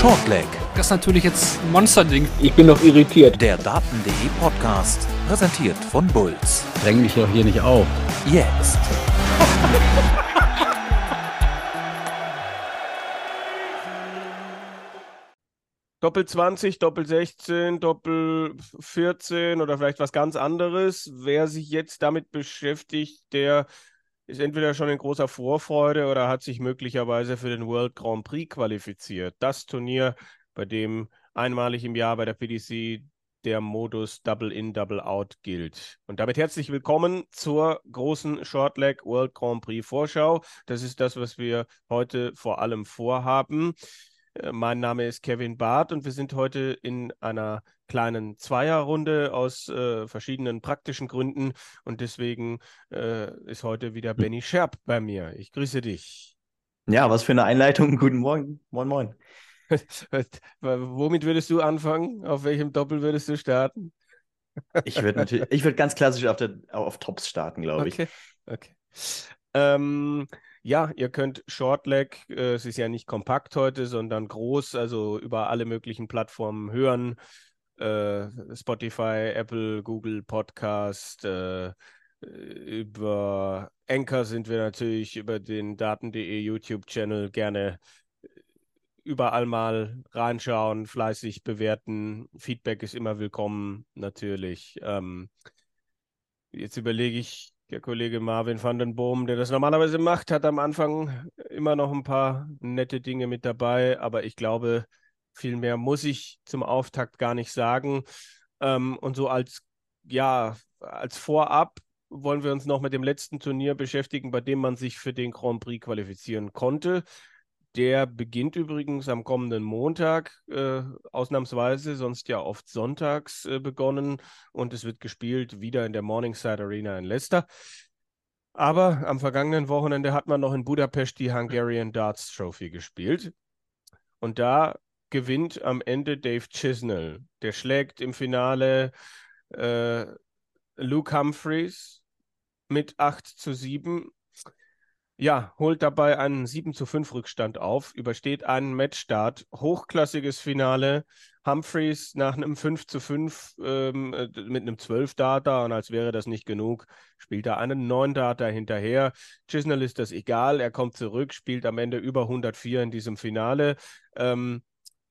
Shortleg. Das ist natürlich jetzt ein Monsterding. Ich bin noch irritiert. Der Daten.de Podcast, präsentiert von Bulls. Dräng mich doch hier nicht auf. Jetzt. Doppel 20, Doppel 16, Doppel 14 oder vielleicht was ganz anderes. Wer sich jetzt damit beschäftigt, der ist entweder schon in großer Vorfreude oder hat sich möglicherweise für den World Grand Prix qualifiziert. Das Turnier, bei dem einmalig im Jahr bei der PDC der Modus Double In, Double Out gilt. Und damit herzlich willkommen zur großen Shortleg World Grand Prix Vorschau. Das ist das, was wir heute vor allem vorhaben. Äh, mein Name ist Kevin Barth und wir sind heute in einer kleinen Zweierrunde aus äh, verschiedenen praktischen Gründen und deswegen äh, ist heute wieder Benny Scherp bei mir. Ich grüße dich. Ja, was für eine Einleitung. Guten Morgen. Moin, moin. Womit würdest du anfangen? Auf welchem Doppel würdest du starten? ich würde natürlich, ich würde ganz klassisch auf, der, auf Tops starten, glaube okay. ich. Okay. Ähm, ja, ihr könnt Shortleg, äh, es ist ja nicht kompakt heute, sondern groß, also über alle möglichen Plattformen hören. Äh, Spotify, Apple, Google Podcast, äh, über Anchor sind wir natürlich über den Daten.de YouTube-Channel gerne äh, überall mal reinschauen, fleißig bewerten. Feedback ist immer willkommen, natürlich. Ähm, jetzt überlege ich, der Kollege Marvin van den Boom, der das normalerweise macht, hat am Anfang immer noch ein paar nette Dinge mit dabei, aber ich glaube, viel mehr muss ich zum Auftakt gar nicht sagen. Ähm, und so als, ja, als Vorab wollen wir uns noch mit dem letzten Turnier beschäftigen, bei dem man sich für den Grand Prix qualifizieren konnte. Der beginnt übrigens am kommenden Montag, äh, ausnahmsweise, sonst ja oft sonntags äh, begonnen und es wird gespielt wieder in der Morningside Arena in Leicester. Aber am vergangenen Wochenende hat man noch in Budapest die Hungarian Darts Trophy gespielt. Und da gewinnt am Ende Dave Chisnell. Der schlägt im Finale äh, Luke Humphreys mit 8 zu 7 ja, holt dabei einen 7 zu 5 Rückstand auf, übersteht einen Matchstart, hochklassiges Finale. Humphreys nach einem 5 zu 5 ähm, äh, mit einem 12 Data und als wäre das nicht genug, spielt er einen 9 Data hinterher. Chisnell ist das egal, er kommt zurück, spielt am Ende über 104 in diesem Finale. Ähm,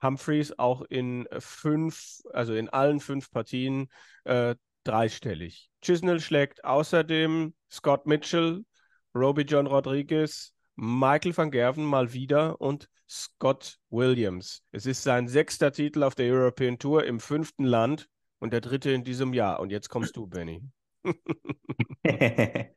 Humphreys auch in fünf, also in allen fünf Partien äh, dreistellig. Chisnell schlägt außerdem Scott Mitchell, Roby John Rodriguez, Michael van Gerven mal wieder und Scott Williams. Es ist sein sechster Titel auf der European Tour im fünften Land und der dritte in diesem Jahr. Und jetzt kommst du, Benny.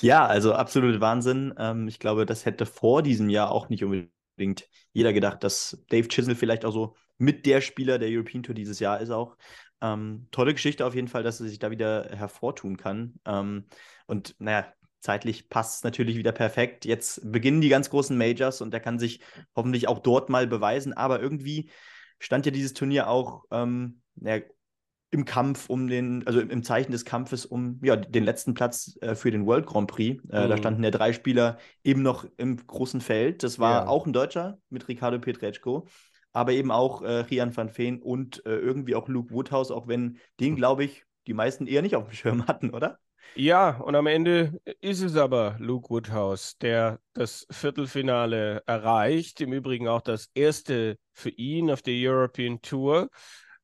ja, also absolut Wahnsinn. Ähm, ich glaube, das hätte vor diesem Jahr auch nicht unbedingt jeder gedacht, dass Dave Chisel vielleicht auch so mit der Spieler der European Tour dieses Jahr ist auch. Ähm, tolle Geschichte auf jeden Fall, dass er sich da wieder hervortun kann. Ähm, und naja, zeitlich passt es natürlich wieder perfekt. Jetzt beginnen die ganz großen Majors und er kann sich hoffentlich auch dort mal beweisen. Aber irgendwie stand ja dieses Turnier auch ähm, ja, im Kampf um den, also im Zeichen des Kampfes um ja, den letzten Platz äh, für den World Grand Prix. Äh, mhm. Da standen ja drei Spieler eben noch im großen Feld. Das war ja. auch ein Deutscher mit Ricardo Petreczko. Aber eben auch äh, Rian van Veen und äh, irgendwie auch Luke Woodhouse, auch wenn den, glaube ich, die meisten eher nicht auf dem Schirm hatten, oder? Ja, und am Ende ist es aber Luke Woodhouse, der das Viertelfinale erreicht. Im Übrigen auch das erste für ihn auf der European Tour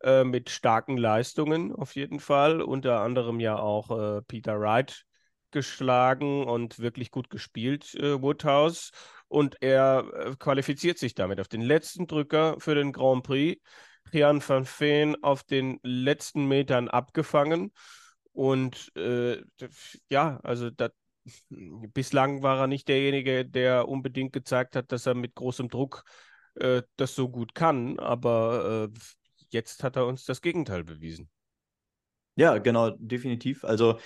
äh, mit starken Leistungen auf jeden Fall. Unter anderem ja auch äh, Peter Wright geschlagen und wirklich gut gespielt, äh, Woodhouse. Und er äh, qualifiziert sich damit auf den letzten Drücker für den Grand Prix. Rian van Veen auf den letzten Metern abgefangen. Und äh, ja, also das, bislang war er nicht derjenige, der unbedingt gezeigt hat, dass er mit großem Druck äh, das so gut kann. Aber äh, jetzt hat er uns das Gegenteil bewiesen. Ja, genau, definitiv. Also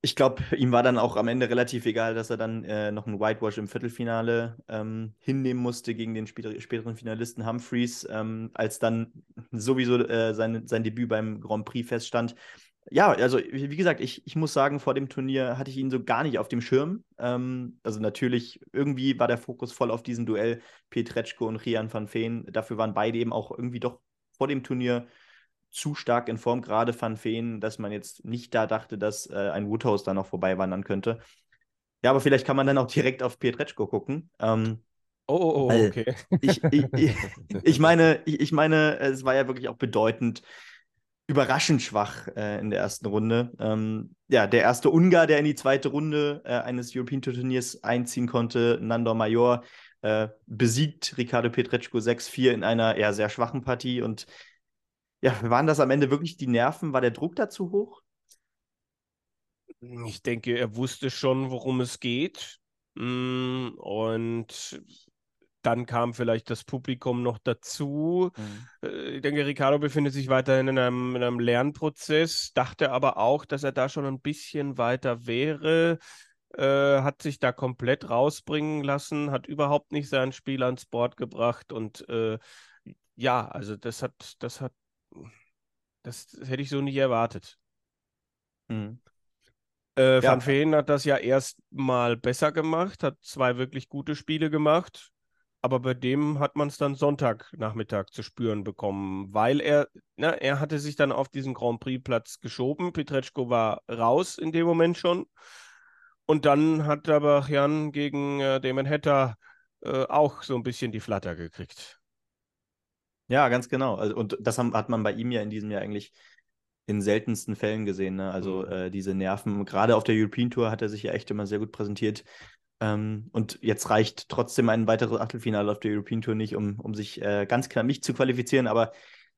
ich glaube, ihm war dann auch am Ende relativ egal, dass er dann äh, noch einen Whitewash im Viertelfinale ähm, hinnehmen musste gegen den später, späteren Finalisten Humphreys, ähm, als dann sowieso äh, sein, sein Debüt beim Grand Prix feststand ja, also wie gesagt, ich, ich muss sagen, vor dem Turnier hatte ich ihn so gar nicht auf dem Schirm. Ähm, also natürlich, irgendwie war der Fokus voll auf diesem Duell Pietreczko und Rian van Veen. Dafür waren beide eben auch irgendwie doch vor dem Turnier zu stark in Form, gerade Van Veen, dass man jetzt nicht da dachte, dass äh, ein Woodhouse da noch vorbei wandern könnte. Ja, aber vielleicht kann man dann auch direkt auf Pietreczko gucken. Ähm, oh, oh, oh okay. Ich, ich, ich, ich, meine, ich, meine, es war ja wirklich auch bedeutend überraschend schwach äh, in der ersten Runde. Ähm, ja, der erste Ungar, der in die zweite Runde äh, eines European Tour Turniers einziehen konnte, Nandor Major, äh, besiegt Ricardo Pietreczko 6-4 in einer eher sehr schwachen Partie und ja, waren das am Ende wirklich die Nerven? War der Druck dazu hoch? Ich denke, er wusste schon, worum es geht. Mm, und dann kam vielleicht das Publikum noch dazu. Mhm. Äh, ich denke, Ricardo befindet sich weiterhin in einem, in einem, Lernprozess, dachte aber auch, dass er da schon ein bisschen weiter wäre. Äh, hat sich da komplett rausbringen lassen, hat überhaupt nicht sein Spiel ans Board gebracht und äh, ja, also das hat, das hat das hätte ich so nicht erwartet. Mhm. Äh, ja. Van Veen hat das ja erst mal besser gemacht, hat zwei wirklich gute Spiele gemacht, aber bei dem hat man es dann Sonntagnachmittag zu spüren bekommen, weil er, na, er hatte sich dann auf diesen Grand Prix-Platz geschoben. Petretschko war raus in dem Moment schon. Und dann hat aber Jan gegen äh, Damon Hatter äh, auch so ein bisschen die Flatter gekriegt. Ja, ganz genau. Also, und das hat man bei ihm ja in diesem Jahr eigentlich in seltensten Fällen gesehen. Ne? Also mhm. äh, diese Nerven, gerade auf der European Tour hat er sich ja echt immer sehr gut präsentiert. Ähm, und jetzt reicht trotzdem ein weiteres Achtelfinale auf der European Tour nicht, um, um sich äh, ganz knapp nicht zu qualifizieren. Aber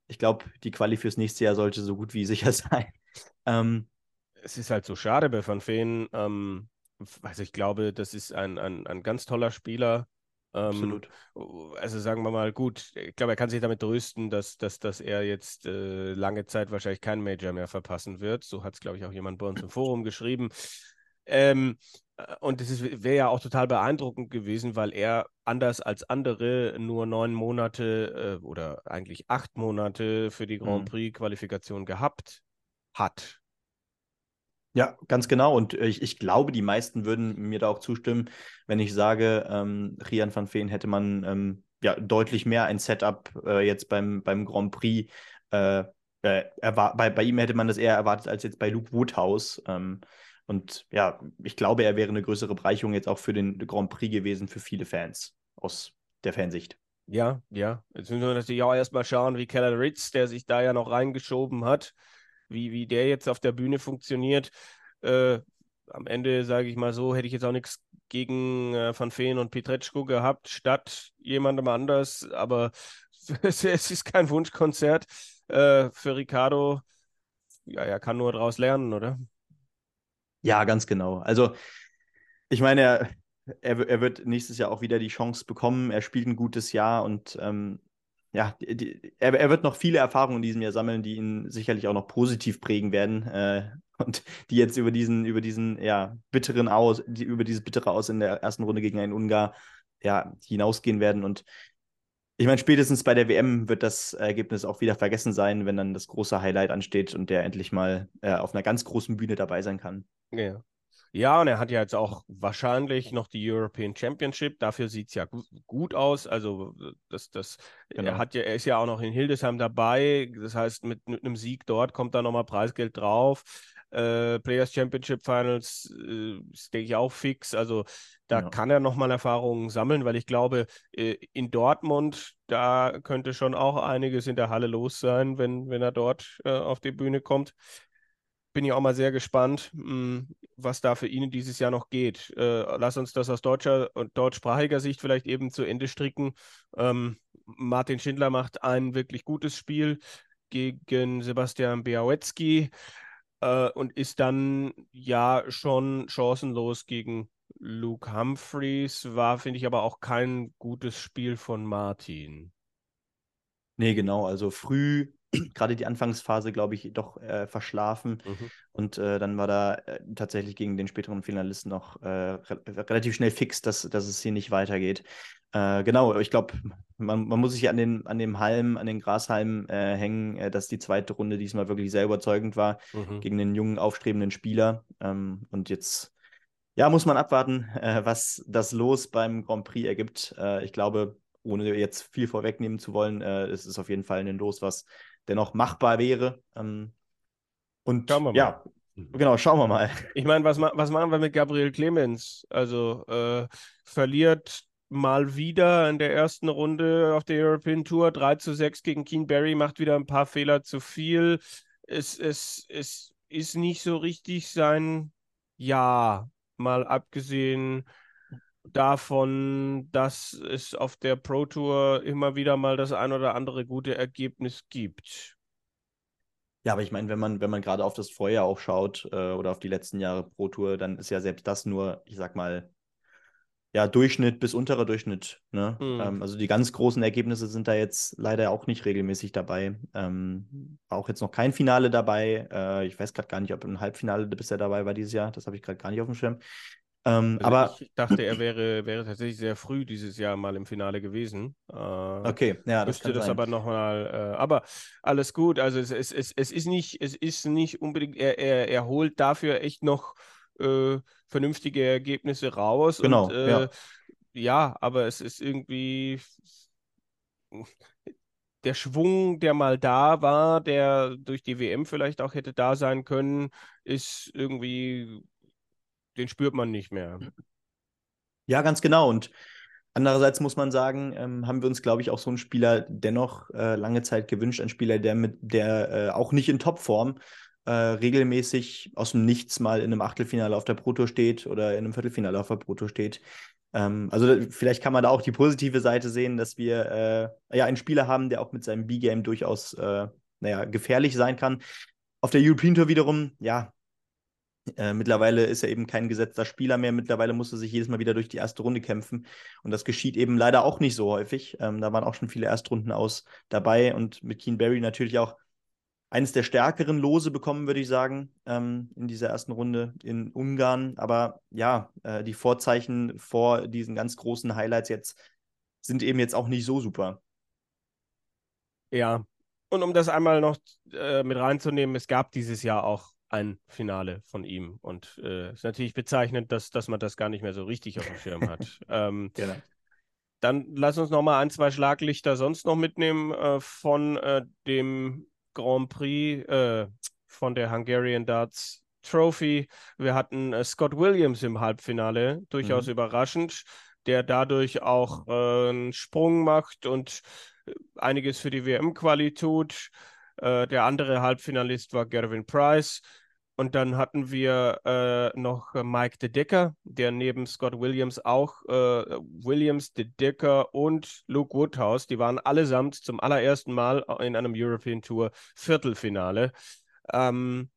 ich glaube, die Quali fürs nächste Jahr sollte so gut wie sicher sein. Ähm, es ist halt so schade bei Van Veen. Ähm, also ich glaube, das ist ein, ein, ein ganz toller Spieler. Absolut. Ähm, also sagen wir mal, gut, ich glaube, er kann sich damit trösten, dass, dass, dass er jetzt äh, lange Zeit wahrscheinlich keinen Major mehr verpassen wird. So hat es, glaube ich, auch jemand bei uns im Forum geschrieben. Ähm, äh, und das wäre ja auch total beeindruckend gewesen, weil er anders als andere nur neun Monate äh, oder eigentlich acht Monate für die Grand mhm. Prix-Qualifikation gehabt hat. Ja, ganz genau. Und ich, ich glaube, die meisten würden mir da auch zustimmen, wenn ich sage, ähm, Rian van Veen hätte man ähm, ja deutlich mehr ein Setup äh, jetzt beim, beim Grand Prix. Äh, äh, bei, bei ihm hätte man das eher erwartet als jetzt bei Luke Woodhouse. Ähm, und ja, ich glaube, er wäre eine größere Bereicherung jetzt auch für den Grand Prix gewesen für viele Fans aus der Fansicht. Ja, ja. Jetzt müssen wir natürlich auch erstmal schauen, wie Keller Ritz, der sich da ja noch reingeschoben hat, wie, wie der jetzt auf der Bühne funktioniert. Äh, am Ende, sage ich mal so, hätte ich jetzt auch nichts gegen äh, Van Veen und Petretschko gehabt, statt jemandem anders. Aber es, ist kein Wunschkonzert äh, für Ricardo. Ja, er kann nur daraus lernen, oder? Ja, ganz genau. Also, ich meine, er, er, er, wird nächstes Jahr auch wieder die Chance bekommen. Er spielt ein gutes Jahr und ähm, ja, die, er, er, wird noch viele Erfahrungen in diesem Jahr sammeln, die ihn sicherlich auch noch positiv prägen werden äh, und die jetzt über diesen, über diesen, ja, bitteren Aus, die, über dieses bittere Aus in der ersten Runde gegen einen Ungar, ja, hinausgehen werden und ich meine, spätestens bei der WM wird das Ergebnis auch wieder vergessen sein, wenn dann das große Highlight ansteht und der endlich mal äh, auf einer ganz großen Bühne dabei sein kann. Ja. Ja, und er hat ja jetzt auch wahrscheinlich noch die European Championship. Dafür sieht es ja gut aus. Also, das, das, genau. er, hat ja, er ist ja auch noch in Hildesheim dabei. Das heißt, mit, mit einem Sieg dort kommt da nochmal Preisgeld drauf. Äh, Players Championship Finals äh, ist, denke ich, auch fix. Also, da ja. kann er nochmal Erfahrungen sammeln, weil ich glaube, äh, in Dortmund, da könnte schon auch einiges in der Halle los sein, wenn, wenn er dort äh, auf die Bühne kommt bin ich auch mal sehr gespannt, hm, was da für ihn dieses Jahr noch geht. Äh, lass uns das aus deutscher und deutschsprachiger Sicht vielleicht eben zu Ende stricken. Ähm, Martin Schindler macht ein wirklich gutes Spiel gegen Sebastian Białecki äh, und ist dann ja schon chancenlos gegen Luke Humphreys. War, finde ich, aber auch kein gutes Spiel von Martin. Nee, genau. Also früh gerade die Anfangsphase, glaube ich, doch äh, verschlafen. Mhm. Und äh, dann war da äh, tatsächlich gegen den späteren Finalisten noch äh, re relativ schnell fix, dass, dass es hier nicht weitergeht. Äh, genau, ich glaube, man, man muss sich an den, an dem Halm, an den Grashalm äh, hängen, dass die zweite Runde diesmal wirklich sehr überzeugend war Mhm. gegen den jungen, aufstrebenden Spieler. Ähm, und jetzt, ja, muss man abwarten, äh, was das Los beim Grand Prix ergibt. Äh, ich glaube, ohne jetzt viel vorwegnehmen zu wollen, äh, es ist auf jeden Fall ein Los, was dennoch machbar wäre. Ähm, und Schauen wir mal. ja, genau, schauen wir mal. Ich meine, was, ma was machen wir mit Gabriel Clemens? Also äh, verliert mal wieder in der ersten Runde auf der European Tour 3 zu 6 gegen Keen Barry, macht wieder ein paar Fehler zu viel. Es, es, es ist nicht so richtig sein Jahr, mal abgesehen davon, dass es auf der Pro Tour immer wieder mal das ein oder andere gute Ergebnis gibt. Ja, aber ich meine, wenn man, wenn man gerade auf das Vorjahr auch schaut äh, oder auf die letzten Jahre Pro Tour, dann ist ja selbst das nur, ich sag mal, ja, Durchschnitt bis unterer Durchschnitt. Ne? Mhm. Ähm, also die ganz großen Ergebnisse sind da jetzt leider auch nicht regelmäßig dabei. Ähm, auch jetzt noch kein Finale dabei. Äh, ich weiß gerade gar nicht, ob ein Halbfinale bisher dabei war dieses Jahr. Das habe ich gerade gar nicht auf dem Schirm. Ähm, Also aber ich dachte, er wäre, wäre tatsächlich sehr früh dieses Jahr mal im Finale gewesen. Äh, okay, ja, das müsste das sein. aber nochmal, äh, aber alles gut. Also es, es, es, es ist nicht, es ist nicht unbedingt, er, er, er holt dafür echt noch äh, vernünftige Ergebnisse raus. Genau, Und, äh, ja. ja, aber es ist irgendwie der Schwung, der mal da war, der durch die WM vielleicht auch hätte da sein können, ist irgendwie, den spürt man nicht mehr. Ja, ganz genau. Und andererseits muss man sagen, ähm, haben wir uns, glaube ich, auch so einen Spieler dennoch äh, lange Zeit gewünscht. Ein Spieler, der mit, der äh, auch nicht in Topform äh, regelmäßig aus dem Nichts mal in einem Achtelfinale auf der Proto steht oder in einem Viertelfinale auf der Proto steht. Ähm, also vielleicht kann man da auch die positive Seite sehen, dass wir äh, ja einen Spieler haben, der auch mit seinem B-Game durchaus, äh, naja, gefährlich sein kann. Auf der European Tour wiederum, ja, äh, mittlerweile ist er eben kein gesetzter Spieler mehr. Mittlerweile muss er sich jedes Mal wieder durch die erste Runde kämpfen. Und das geschieht eben leider auch nicht so häufig. Ähm, da waren auch schon viele Erstrunden aus dabei und mit Keen Barry natürlich auch eines der stärkeren Lose bekommen, würde ich sagen, ähm, in dieser ersten Runde in Ungarn. Aber ja, äh, die Vorzeichen vor diesen ganz großen Highlights jetzt sind eben jetzt auch nicht so super. Ja, und um das einmal noch äh, mit reinzunehmen, es gab dieses Jahr auch ein Finale von ihm. Und es äh, ist natürlich bezeichnend, dass, dass man das gar nicht mehr so richtig auf dem Schirm hat. ähm, Genau. dann lass uns noch mal ein, zwei Schlaglichter sonst noch mitnehmen äh, von äh, dem Grand Prix, äh, von der Hungarian Darts Trophy. Wir hatten äh, Scott Williams im Halbfinale, durchaus Mhm. überraschend, der dadurch auch äh, einen Sprung macht und einiges für die WM-Quali tut. Der andere Halbfinalist war Gervin Price. Und dann hatten wir äh, noch äh, Mike De Decker, der neben Scott Williams auch äh, Williams, De Decker und Luke Woodhouse, die waren allesamt zum allerersten Mal in einem European Tour Viertelfinale. Ähm,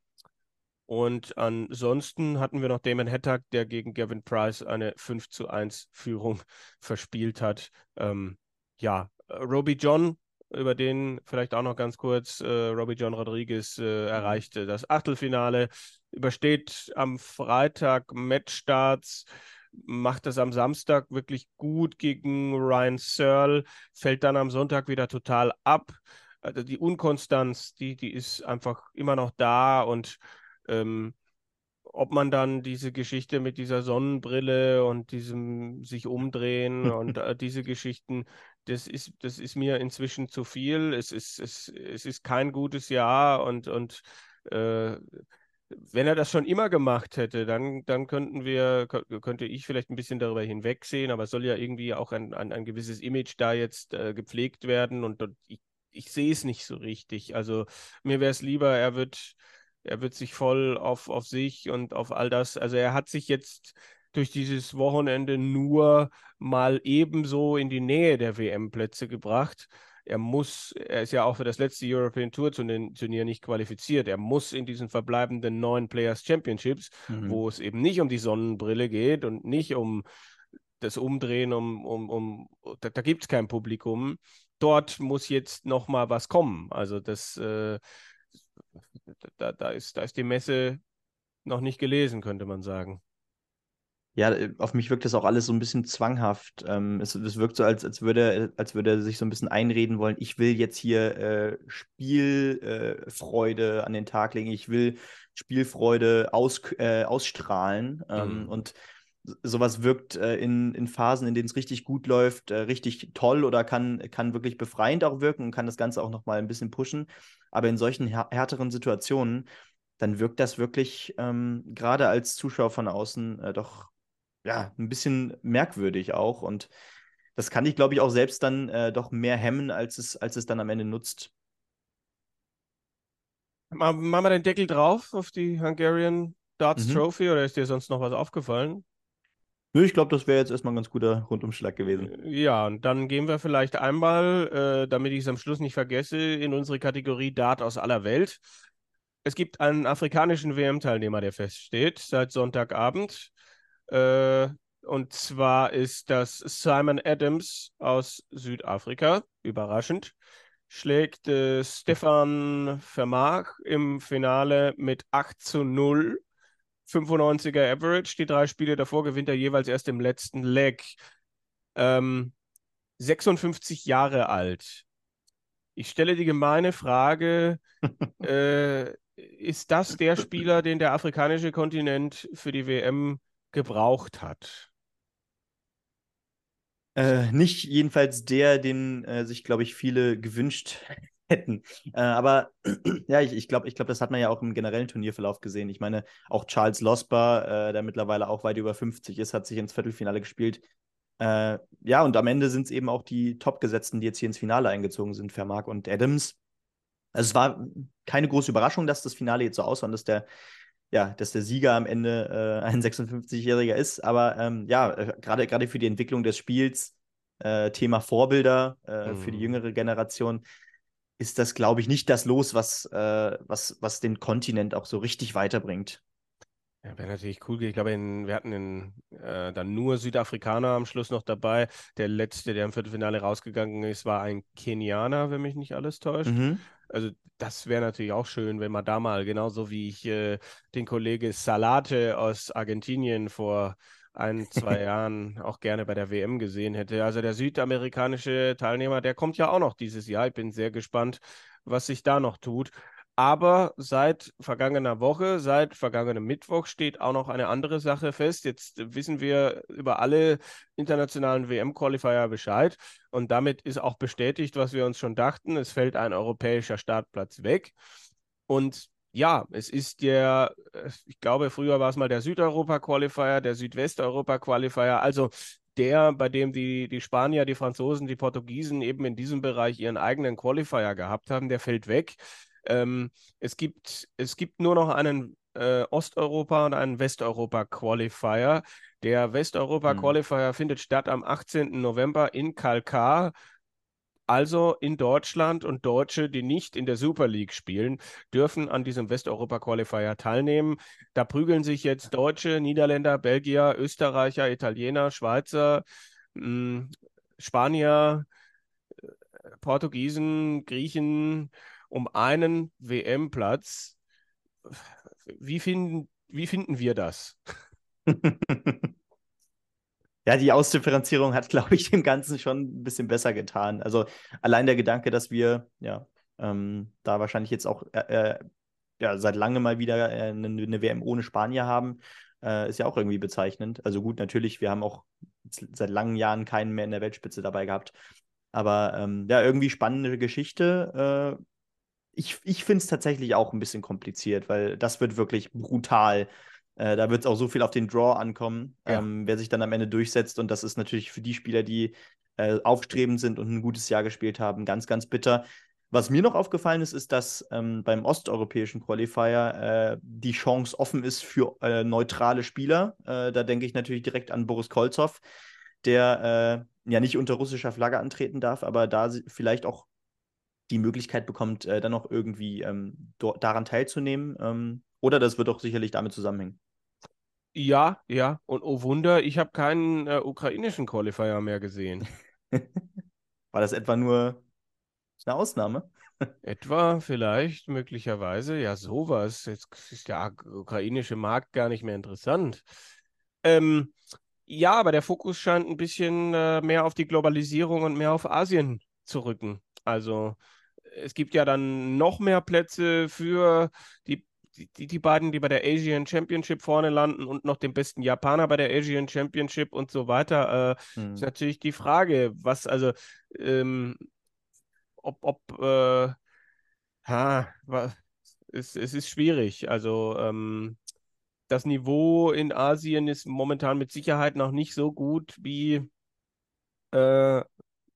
und ansonsten hatten wir noch Damon Hattag, der gegen Gavin Price eine 5 zu 1 Führung verspielt hat. Ähm, ja, Roby John über den vielleicht auch noch ganz kurz. Äh, Robbie John Rodriguez äh, erreichte das Achtelfinale, übersteht am Freitag Matchstarts, macht das am Samstag wirklich gut gegen Ryan Searle, fällt dann am Sonntag wieder total ab. Also die Unkonstanz, die, die ist einfach immer noch da und ähm, ob man dann diese Geschichte mit dieser Sonnenbrille und diesem sich umdrehen und äh, diese Geschichten, das ist, das ist mir inzwischen zu viel. Es ist, es, es ist kein gutes Jahr und, und äh, wenn er das schon immer gemacht hätte, dann, dann könnten wir, könnte ich vielleicht ein bisschen darüber hinwegsehen, aber es soll ja irgendwie auch ein, ein, ein gewisses Image da jetzt äh, gepflegt werden und, und ich, ich sehe es nicht so richtig. Also mir wäre es lieber, er wird er wird sich voll auf, auf sich und auf all das. Also er hat sich jetzt durch dieses Wochenende nur mal ebenso in die Nähe der WM-Plätze gebracht. Er muss, er ist ja auch für das letzte European Tour Turnier nicht qualifiziert. Er muss in diesen verbleibenden neun Players Championships, mhm. wo es eben nicht um die Sonnenbrille geht und nicht um das Umdrehen, um, um, um da, da gibt es kein Publikum. Dort muss jetzt noch mal was kommen. Also das äh, da, da, ist, da ist die Messe noch nicht gelesen, könnte man sagen. Ja, auf mich wirkt das auch alles so ein bisschen zwanghaft. Ähm, es, es wirkt so, als, als, würde, als würde er sich so ein bisschen einreden wollen, ich will jetzt hier äh, Spielfreude äh, an den Tag legen, ich will Spielfreude aus, äh, ausstrahlen. Ähm, mhm. Und sowas wirkt äh, in, in Phasen, in denen es richtig gut läuft, äh, richtig toll oder kann, kann wirklich befreiend auch wirken und kann das Ganze auch nochmal ein bisschen pushen. Aber in solchen härteren Situationen, dann wirkt das wirklich ähm, gerade als Zuschauer von außen äh, doch ja, ein bisschen merkwürdig auch. Und das kann ich, glaube ich, auch selbst dann äh, doch mehr hemmen, als es, als es dann am Ende nutzt. Machen wir den Deckel drauf auf die Hungarian Darts mhm. Trophy oder ist dir sonst noch was aufgefallen? Nö, ich glaube, das wäre jetzt erstmal ein ganz guter Rundumschlag gewesen. Äh, ja, und dann gehen wir vielleicht einmal, äh, damit ich es am Schluss nicht vergesse, in unsere Kategorie Dart aus aller Welt. Es gibt einen afrikanischen WM-Teilnehmer, der feststeht, seit Sonntagabend. Äh, und zwar ist das Simon Adams aus Südafrika. Überraschend. Schlägt äh, Stefan Vermag im Finale mit 8 zu 0. 95er Average. Die drei Spiele davor gewinnt er jeweils erst im letzten Leg. Ähm, 56 Jahre alt. Ich stelle die gemeine Frage, äh, ist das der Spieler, den der afrikanische Kontinent für die WM gebraucht hat. Äh, nicht jedenfalls der, den äh, sich, glaube ich, viele gewünscht hätten. Äh, aber ja, ich, ich glaube, ich glaub, das hat man ja auch im generellen Turnierverlauf gesehen. Ich meine, auch Charles Losper, äh, der mittlerweile auch weit über 50 ist, hat sich ins Viertelfinale gespielt. Äh, ja, und am Ende sind es eben auch die Top-Gesetzten, die jetzt hier ins Finale eingezogen sind, Vermark und Adams. Also es war keine große Überraschung, dass das Finale jetzt so aussah und dass der ja, dass der Sieger am Ende äh, ein 56-Jähriger ist. Aber ähm, ja, äh, gerade gerade für die Entwicklung des Spiels, äh, Thema Vorbilder äh, mhm. für die mhm. jüngere Generation, ist das, glaube ich, nicht das Los, was, äh, was, was den Kontinent auch so richtig weiterbringt. Ja, wäre natürlich cool. Ich glaube, in, wir hatten in, äh, dann nur Südafrikaner am Schluss noch dabei. Der letzte, der im Viertelfinale rausgegangen ist, war ein Kenianer, wenn mich nicht alles täuscht. Mhm. Also das wäre natürlich auch schön, wenn man da mal, genauso wie ich äh, den Kollege Salate aus Argentinien vor ein, zwei Jahren auch gerne bei der WM gesehen hätte. Also der südamerikanische Teilnehmer, der kommt ja auch noch dieses Jahr. Ich bin sehr gespannt, was sich da noch tut. Aber seit vergangener Woche, seit vergangenem Mittwoch steht auch noch eine andere Sache fest. Jetzt wissen wir über alle internationalen WM-Qualifier Bescheid. Und damit ist auch bestätigt, was wir uns schon dachten. Es fällt ein europäischer Startplatz weg. Und ja, es ist der, ich glaube, früher war es mal der Südeuropa-Qualifier, der Südwesteuropa-Qualifier. Also der, bei dem die, die Spanier, die Franzosen, die Portugiesen eben in diesem Bereich ihren eigenen Qualifier gehabt haben, der fällt weg. Ähm, es, gibt, es gibt nur noch einen äh, Osteuropa und einen Westeuropa-Qualifier. Der Westeuropa-Qualifier mhm. findet statt am 18. November in Kalkar. Also in Deutschland und Deutsche, die nicht in der Super League spielen, dürfen an diesem Westeuropa-Qualifier teilnehmen. Da prügeln sich jetzt Deutsche, Niederländer, Belgier, Österreicher, Italiener, Schweizer, mh, hm, Spanier, äh, Portugiesen, Griechen, um einen WM-Platz. Wie finden, wie finden wir das? Ja, die Ausdifferenzierung hat, glaube ich, dem Ganzen schon ein bisschen besser getan. Also allein der Gedanke, dass wir ja ähm, da wahrscheinlich jetzt auch äh, äh ja, seit langem mal wieder äh, eine, eine, WM ohne Spanier haben, äh, ist ja auch irgendwie bezeichnend. Also gut, natürlich, wir haben auch seit langen Jahren keinen mehr in der Weltspitze dabei gehabt. Aber ähm, ja, irgendwie spannende Geschichte. Äh, ich, ich finde es tatsächlich auch ein bisschen kompliziert, weil das wird wirklich brutal. Äh, da wird es auch so viel auf den Draw ankommen, ja. ähm, wer sich dann am Ende durchsetzt. Und das ist natürlich für die Spieler, die äh, aufstrebend sind und ein gutes Jahr gespielt haben, ganz, ganz bitter. Was mir noch aufgefallen ist, ist, dass ähm, beim osteuropäischen Qualifier äh, die Chance offen ist für äh, neutrale Spieler. Äh, da denke ich natürlich direkt an Boris Kolzow, der äh, ja nicht unter russischer Flagge antreten darf, aber da vielleicht auch die Möglichkeit bekommt, äh, dann noch irgendwie ähm, daran teilzunehmen. Ähm, oder das wird doch sicherlich damit zusammenhängen. Ja, ja. Und oh Wunder, ich habe keinen äh, ukrainischen Qualifier mehr gesehen. War das etwa nur eine Ausnahme? etwa, vielleicht, möglicherweise. Ja, sowas. Jetzt ist der ukrainische Markt gar nicht mehr interessant. Ähm, ja, aber der Fokus scheint ein bisschen äh, mehr auf die Globalisierung und mehr auf Asien zu rücken. Also es gibt ja dann noch mehr Plätze für die, die, die beiden, die bei der Asian Championship vorne landen und noch den besten Japaner bei der Asian Championship und so weiter. Äh, hm. Ist natürlich die Frage, was, also, ähm, ob, ob, äh, ha, was, es, es ist schwierig. Also, ähm, das Niveau in Asien ist momentan mit Sicherheit noch nicht so gut wie äh,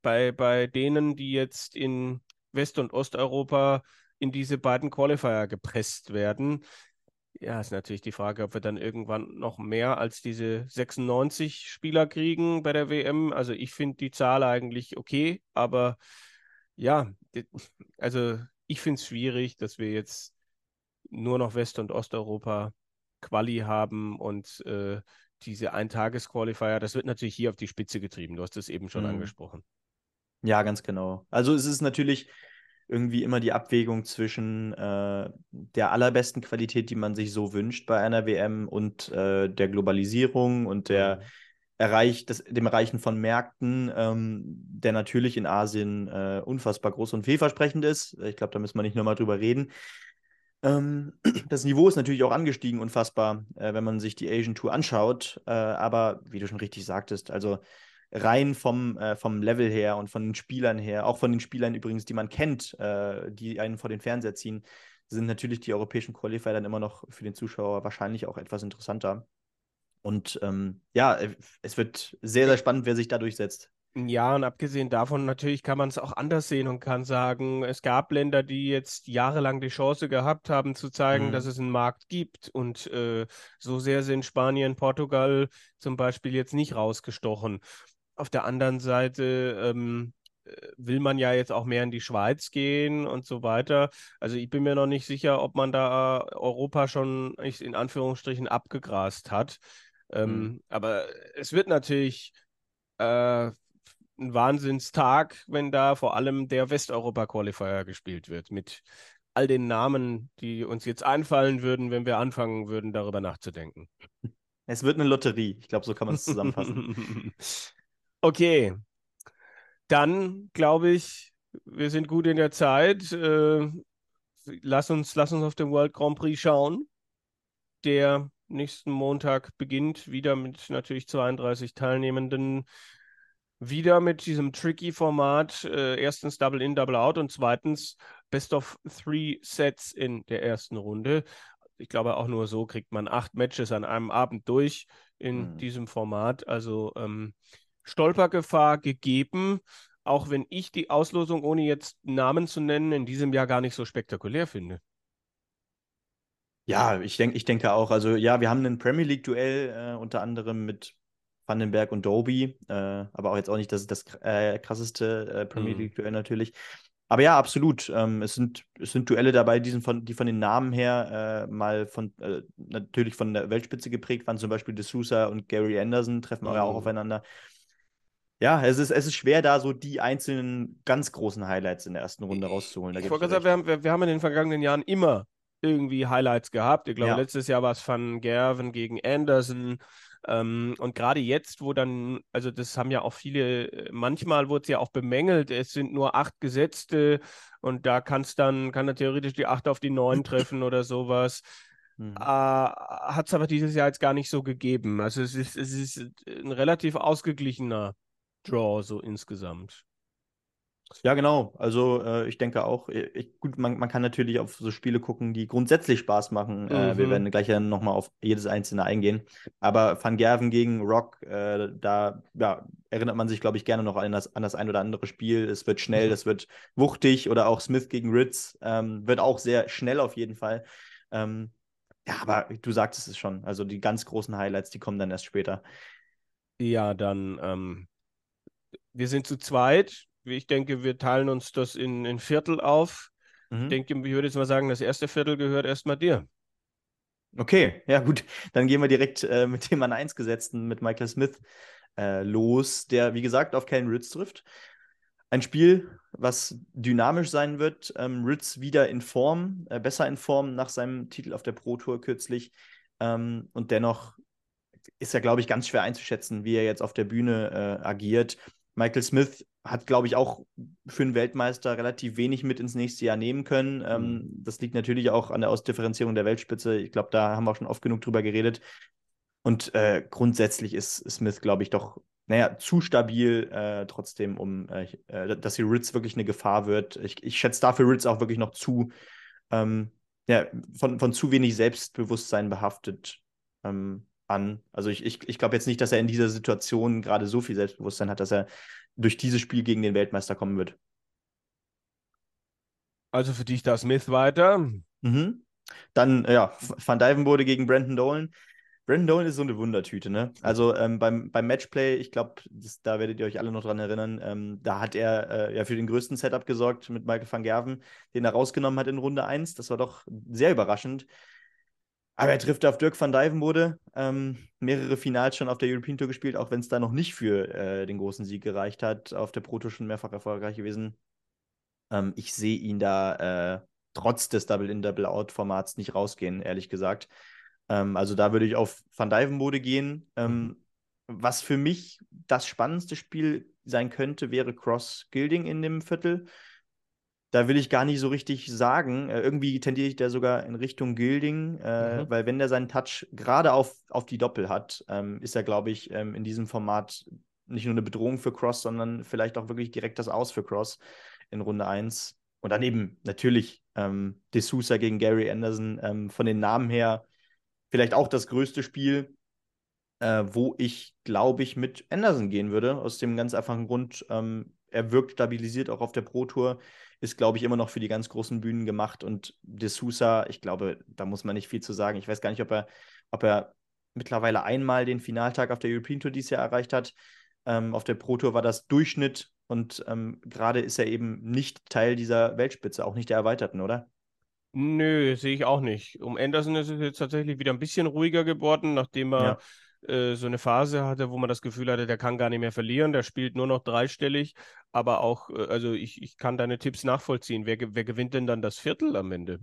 bei, bei denen, die jetzt in West- und Osteuropa in diese beiden Qualifier gepresst werden. Ja, ist natürlich die Frage, ob wir dann irgendwann noch mehr als diese 96 Spieler kriegen bei der WM. Also ich finde die Zahl eigentlich okay, aber ja, also ich finde es schwierig, dass wir jetzt nur noch West- und Osteuropa Quali haben und äh, diese Eintages-Qualifier, das wird natürlich hier auf die Spitze getrieben. Du hast es eben schon mhm. angesprochen. Ja, ganz genau. Also es ist natürlich irgendwie immer die Abwägung zwischen äh, der allerbesten Qualität, die man sich so wünscht bei einer WM und äh, der Globalisierung und der mhm. Erreich, das, dem Erreichen von Märkten, ähm, der natürlich in Asien äh, unfassbar groß und vielversprechend ist. Ich glaube, da müssen wir nicht nochmal drüber reden. Ähm, das Niveau ist natürlich auch angestiegen, unfassbar, äh, wenn man sich die Asian Tour anschaut. Äh, aber wie du schon richtig sagtest, also rein vom, äh, vom Level her und von den Spielern her, auch von den Spielern übrigens, die man kennt, äh, die einen vor den Fernseher ziehen, sind natürlich die europäischen Qualifier dann immer noch für den Zuschauer wahrscheinlich auch etwas interessanter. Und ähm, ja, äh, es wird sehr, sehr spannend, wer sich da durchsetzt. Ja, und abgesehen davon, natürlich kann man es auch anders sehen und kann sagen, es gab Länder, die jetzt jahrelang die Chance gehabt haben, zu zeigen, mhm. dass es einen Markt gibt. Und äh, so sehr sind Spanien, Portugal zum Beispiel jetzt nicht rausgestochen. Auf der anderen Seite ähm, äh, will man ja jetzt auch mehr in die Schweiz gehen und so weiter. Also ich bin mir noch nicht sicher, ob man da Europa schon in Anführungsstrichen abgegrast hat. Ähm, mhm. Aber es wird natürlich äh, ein Wahnsinnstag, wenn da vor allem der Westeuropa-Qualifier gespielt wird, mit all den Namen, die uns jetzt einfallen würden, wenn wir anfangen würden, darüber nachzudenken. Es wird eine Lotterie. Ich glaube, so kann man es zusammenfassen. okay. Dann glaube ich, wir sind gut in der Zeit. Äh, lass, uns, lass uns auf den World Grand Prix schauen, der nächsten Montag beginnt, wieder mit natürlich 32 Teilnehmenden wieder mit diesem tricky Format. Äh, erstens Double In, Double Out und zweitens Best of Three Sets in der ersten Runde. Ich glaube, auch nur so kriegt man acht Matches an einem Abend durch in mhm. diesem Format. Also ähm, Stolpergefahr gegeben, auch wenn ich die Auslosung, ohne jetzt Namen zu nennen, in diesem Jahr gar nicht so spektakulär finde. Ja, ich, denk, ich denke auch. Also ja, wir haben ein Premier League-Duell äh, unter anderem mit Vandenberg und Doby, äh, aber auch jetzt auch nicht das, das äh, krasseste äh, Premier mhm. League-Duell natürlich. Aber ja, absolut. Ähm, es, sind, es sind Duelle dabei, die, sind von, die von den Namen her äh, mal von äh, natürlich von der Weltspitze geprägt waren. Zum Beispiel De Sousa und Gary Anderson treffen mhm. auch aufeinander. Ja, es ist, es ist schwer, da so die einzelnen ganz großen Highlights in der ersten Runde rauszuholen. ich wollte sagen, wir haben, wir, wir haben in den vergangenen Jahren immer irgendwie Highlights gehabt. Ich glaube, ja. letztes Jahr war es Van Gerven gegen Anderson. Ähm, und gerade jetzt, wo dann, also das haben ja auch viele, manchmal wurde es ja auch bemängelt, es sind nur acht Gesetzte und da kannst dann, kann er theoretisch die acht auf die neun treffen oder sowas. Mhm. Äh, Hat es aber dieses Jahr jetzt gar nicht so gegeben. Also es ist, es ist ein relativ ausgeglichener Draw so insgesamt. Ja, genau. Also äh, ich denke auch, äh, ich, gut, man, man kann natürlich auf so Spiele gucken, die grundsätzlich Spaß machen. Mhm. Äh, wir mhm. werden gleich ja nochmal auf jedes einzelne eingehen. Aber Van Gerven gegen Rock, äh, da ja, erinnert man sich, glaube ich, gerne noch an das, an das ein oder andere Spiel. Es wird schnell, mhm. es wird wuchtig oder auch Smith gegen Ritz ähm, wird auch sehr schnell auf jeden Fall. Ähm, ja, aber du sagtest es schon. Also die ganz großen Highlights, die kommen dann erst später. Ja, dann ähm, wir sind zu zweit ich denke, wir teilen uns das in, in Viertel auf. Mhm. Ich denke, ich würde jetzt mal sagen, das erste Viertel gehört erstmal dir. Okay, ja gut. Dann gehen wir direkt äh, mit dem an 1 gesetzten, mit Michael Smith äh, los, der, wie gesagt, auf Kellen Ritz trifft. Ein Spiel, was dynamisch sein wird. Ähm, Ritz wieder in Form, äh, besser in Form nach seinem Titel auf der Pro Tour kürzlich. Ähm, und dennoch ist ja, glaube ich, ganz schwer einzuschätzen, wie er jetzt auf der Bühne äh, agiert. Michael Smith hat, glaube ich, auch für einen Weltmeister relativ wenig mit ins nächste Jahr nehmen können. Ähm, mhm. das liegt natürlich auch an der Ausdifferenzierung der Weltspitze. Ich glaube, da haben wir auch schon oft genug drüber geredet. Und äh, grundsätzlich ist Smith, glaube ich, doch, naja, zu stabil äh, trotzdem, um äh, äh dass die Ritz wirklich eine Gefahr wird. Ich, ich schätze dafür Ritz auch wirklich noch zu, ähm, ja, von, von zu wenig Selbstbewusstsein behaftet ähm, an. Also ich, ich, ich glaube jetzt nicht, dass er in dieser Situation gerade so viel Selbstbewusstsein hat, dass er durch dieses Spiel gegen den Weltmeister kommen wird. Also für dich da Smith weiter. Mhm. Dann, ja, Van Dyven wurde gegen Brandon Dolan. Brandon Dolan ist so eine Wundertüte, ne? Also ähm, beim, beim Matchplay, ich glaube, da werdet ihr euch alle noch dran erinnern, ähm, da hat er äh, ja für den größten Setup gesorgt mit Michael van Gerven, den er rausgenommen hat in Runde 1. Das war doch sehr überraschend. Aber er trifft auf Dirk van Dijvenbode. Ähm, mehrere Finals schon auf der European Tour gespielt, auch wenn es da noch nicht für äh, den großen Sieg gereicht hat. Auf der Pro Tour schon mehrfach erfolgreich gewesen. Ähm, ich sehe ihn da äh, trotz des Double-In-Double-Out-Formats nicht rausgehen, ehrlich gesagt. Ähm, also da würde ich auf Van Dijvenbode gehen. Ähm. Was für mich das spannendste Spiel sein könnte, wäre Cross Gilding in dem Viertel da will ich gar nicht so richtig sagen. Äh, irgendwie tendiere ich da sogar in Richtung Gilding, äh, mhm. weil wenn der seinen Touch gerade auf, auf die Doppel hat, ähm, ist er, glaube ich, ähm, in diesem Format nicht nur eine Bedrohung für Cross, sondern vielleicht auch wirklich direkt das Aus für Cross in Runde 1. Und dann eben natürlich ähm, D'Souza gegen Gary Anderson ähm, von den Namen her vielleicht auch das größte Spiel, äh, wo ich, glaube ich, mit Anderson gehen würde, aus dem ganz einfachen Grund, ähm, er wirkt stabilisiert auch auf der Pro Tour ist, glaube ich, immer noch für die ganz großen Bühnen gemacht. Und De Sousa, ich glaube, da muss man nicht viel zu sagen. Ich weiß gar nicht, ob er, ob er mittlerweile einmal den Finaltag auf der European Tour dieses Jahr erreicht hat. Ähm, auf der Pro Tour war das Durchschnitt und ähm, gerade ist er eben nicht Teil dieser Weltspitze, auch nicht der erweiterten, oder? Nö, sehe ich auch nicht. Um Anderson ist es jetzt tatsächlich wieder ein bisschen ruhiger geworden, nachdem er ja. Äh, so eine Phase hatte, wo man das Gefühl hatte, der kann gar nicht mehr verlieren, der spielt nur noch dreistellig. Aber auch, äh, also ich, ich kann deine Tipps nachvollziehen. Wer, wer gewinnt denn dann das Viertel am Ende?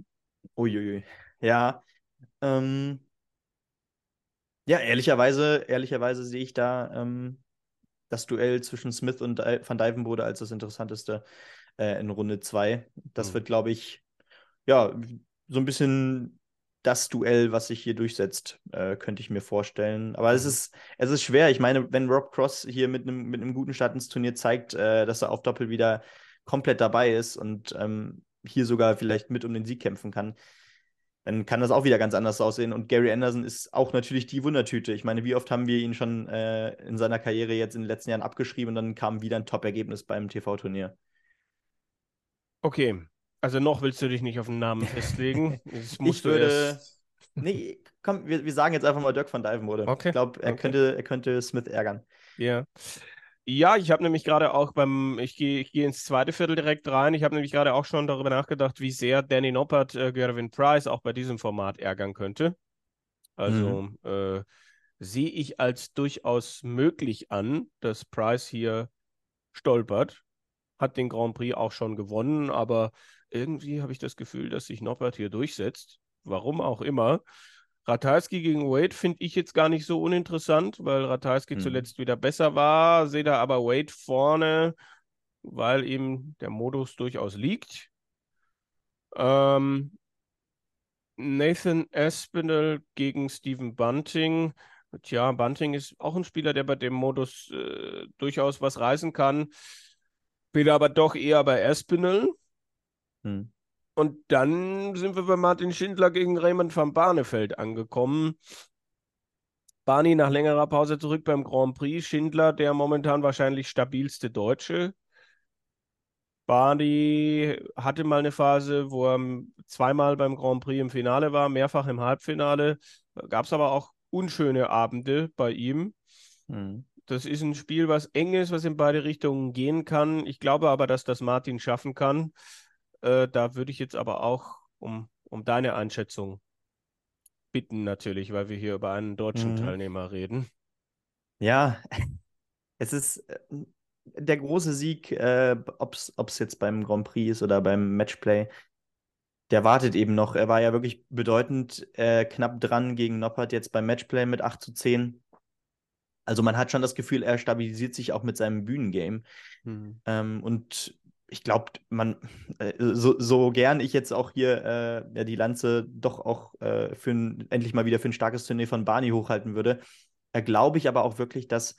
Uiuiui. Ja. Ähm, ja, ehrlicherweise, ehrlicherweise sehe ich da ähm, das Duell zwischen Smith und Van Dijvenbode als das interessanteste äh, in Runde 2. Das hm. wird, glaube ich, ja, so ein bisschen das Duell, was sich hier durchsetzt, äh, könnte ich mir vorstellen. Aber es mhm. ist, es ist schwer. Ich meine, wenn Rob Cross hier mit einem mit guten Start ins Turnier zeigt, äh, dass er auf Doppel wieder komplett dabei ist und ähm, hier sogar vielleicht mit um den Sieg kämpfen kann, dann kann das auch wieder ganz anders aussehen. Und Gary Anderson ist auch natürlich die Wundertüte. Ich meine, wie oft haben wir ihn schon äh, in seiner Karriere jetzt in den letzten Jahren abgeschrieben und dann kam wieder ein Top-Ergebnis beim TV-Turnier. Okay, also noch willst du dich nicht auf den Namen festlegen. ich würde. Nee, komm, wir, wir sagen jetzt einfach mal Dirk van Dijvenbode. Okay. Ich glaube, er, okay. könnte, er könnte Smith ärgern. Ja. Ja, ich habe nämlich gerade auch beim, ich gehe ich geh ins zweite Viertel direkt rein. Ich habe nämlich gerade auch schon darüber nachgedacht, wie sehr Danny Noppert äh, Gervin Price auch bei diesem Format ärgern könnte. Also mhm. äh, sehe ich als durchaus möglich an, dass Price hier stolpert. Hat den Grand Prix auch schon gewonnen, aber irgendwie habe ich das Gefühl, dass sich Norbert hier durchsetzt. Warum auch immer. Ratajski gegen Wade finde ich jetzt gar nicht so uninteressant, weil Ratajski hm. zuletzt wieder besser war. Sehe da aber Wade vorne, weil eben der Modus durchaus liegt. Ähm, Nathan Aspinall gegen Stephen Bunting. Tja, Bunting ist auch ein Spieler, der bei dem Modus äh, durchaus was reißen kann. Bin aber doch eher bei Aspinall. Hm. Und dann sind wir bei Martin Schindler gegen Raymond van Barneveld angekommen. Barney nach längerer Pause zurück beim Grand Prix. Schindler, der momentan wahrscheinlich stabilste Deutsche. Barney hatte mal eine Phase, wo er zweimal beim Grand Prix im Finale war, mehrfach im Halbfinale. Gab es aber auch unschöne Abende bei ihm. Mhm. Das ist ein Spiel, was eng ist, was in beide Richtungen gehen kann. Ich glaube aber, dass das Martin schaffen kann. Äh, da würde ich jetzt aber auch um, um deine Einschätzung bitten, natürlich, weil wir hier über einen deutschen mhm. Teilnehmer reden. Ja, es ist äh, der große Sieg, äh, ob es jetzt beim Grand Prix ist oder beim Matchplay. Der wartet eben noch. Er war ja wirklich bedeutend äh, knapp dran gegen Noppert jetzt beim Matchplay mit 8 zu 10. Also man hat schon das Gefühl, er stabilisiert sich auch mit seinem Bühnengame. Mhm. Ähm, und ich glaube, man, äh, so, so, gern ich jetzt auch hier äh, ja, die Lanze doch auch äh, für ein, endlich mal wieder für ein starkes Turnier von Barney hochhalten würde, glaube ich aber auch wirklich, dass,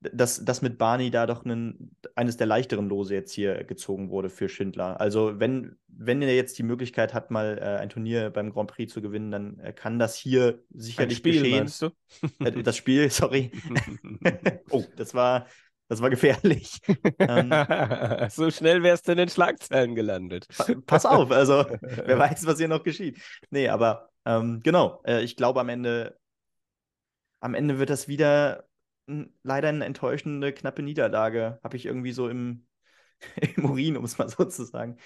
dass, dass mit Barney da doch einen, eines der leichteren Lose jetzt hier gezogen wurde für Schindler. Also wenn, wenn er jetzt die Möglichkeit hat, mal äh, ein Turnier beim Grand Prix zu gewinnen, dann äh, kann das hier sicherlich ein Spiel, geschehen. Meinst du? das Spiel, sorry. oh, das war das war gefährlich. ähm, so schnell wärst du in den Schlagzeilen gelandet. Pass auf, also wer weiß, was hier noch geschieht. Nee, aber ähm, genau, äh, ich glaube am Ende, am Ende wird das wieder leider eine enttäuschende, knappe Niederlage. Habe ich irgendwie so im, im Urin, um es mal so zu sagen.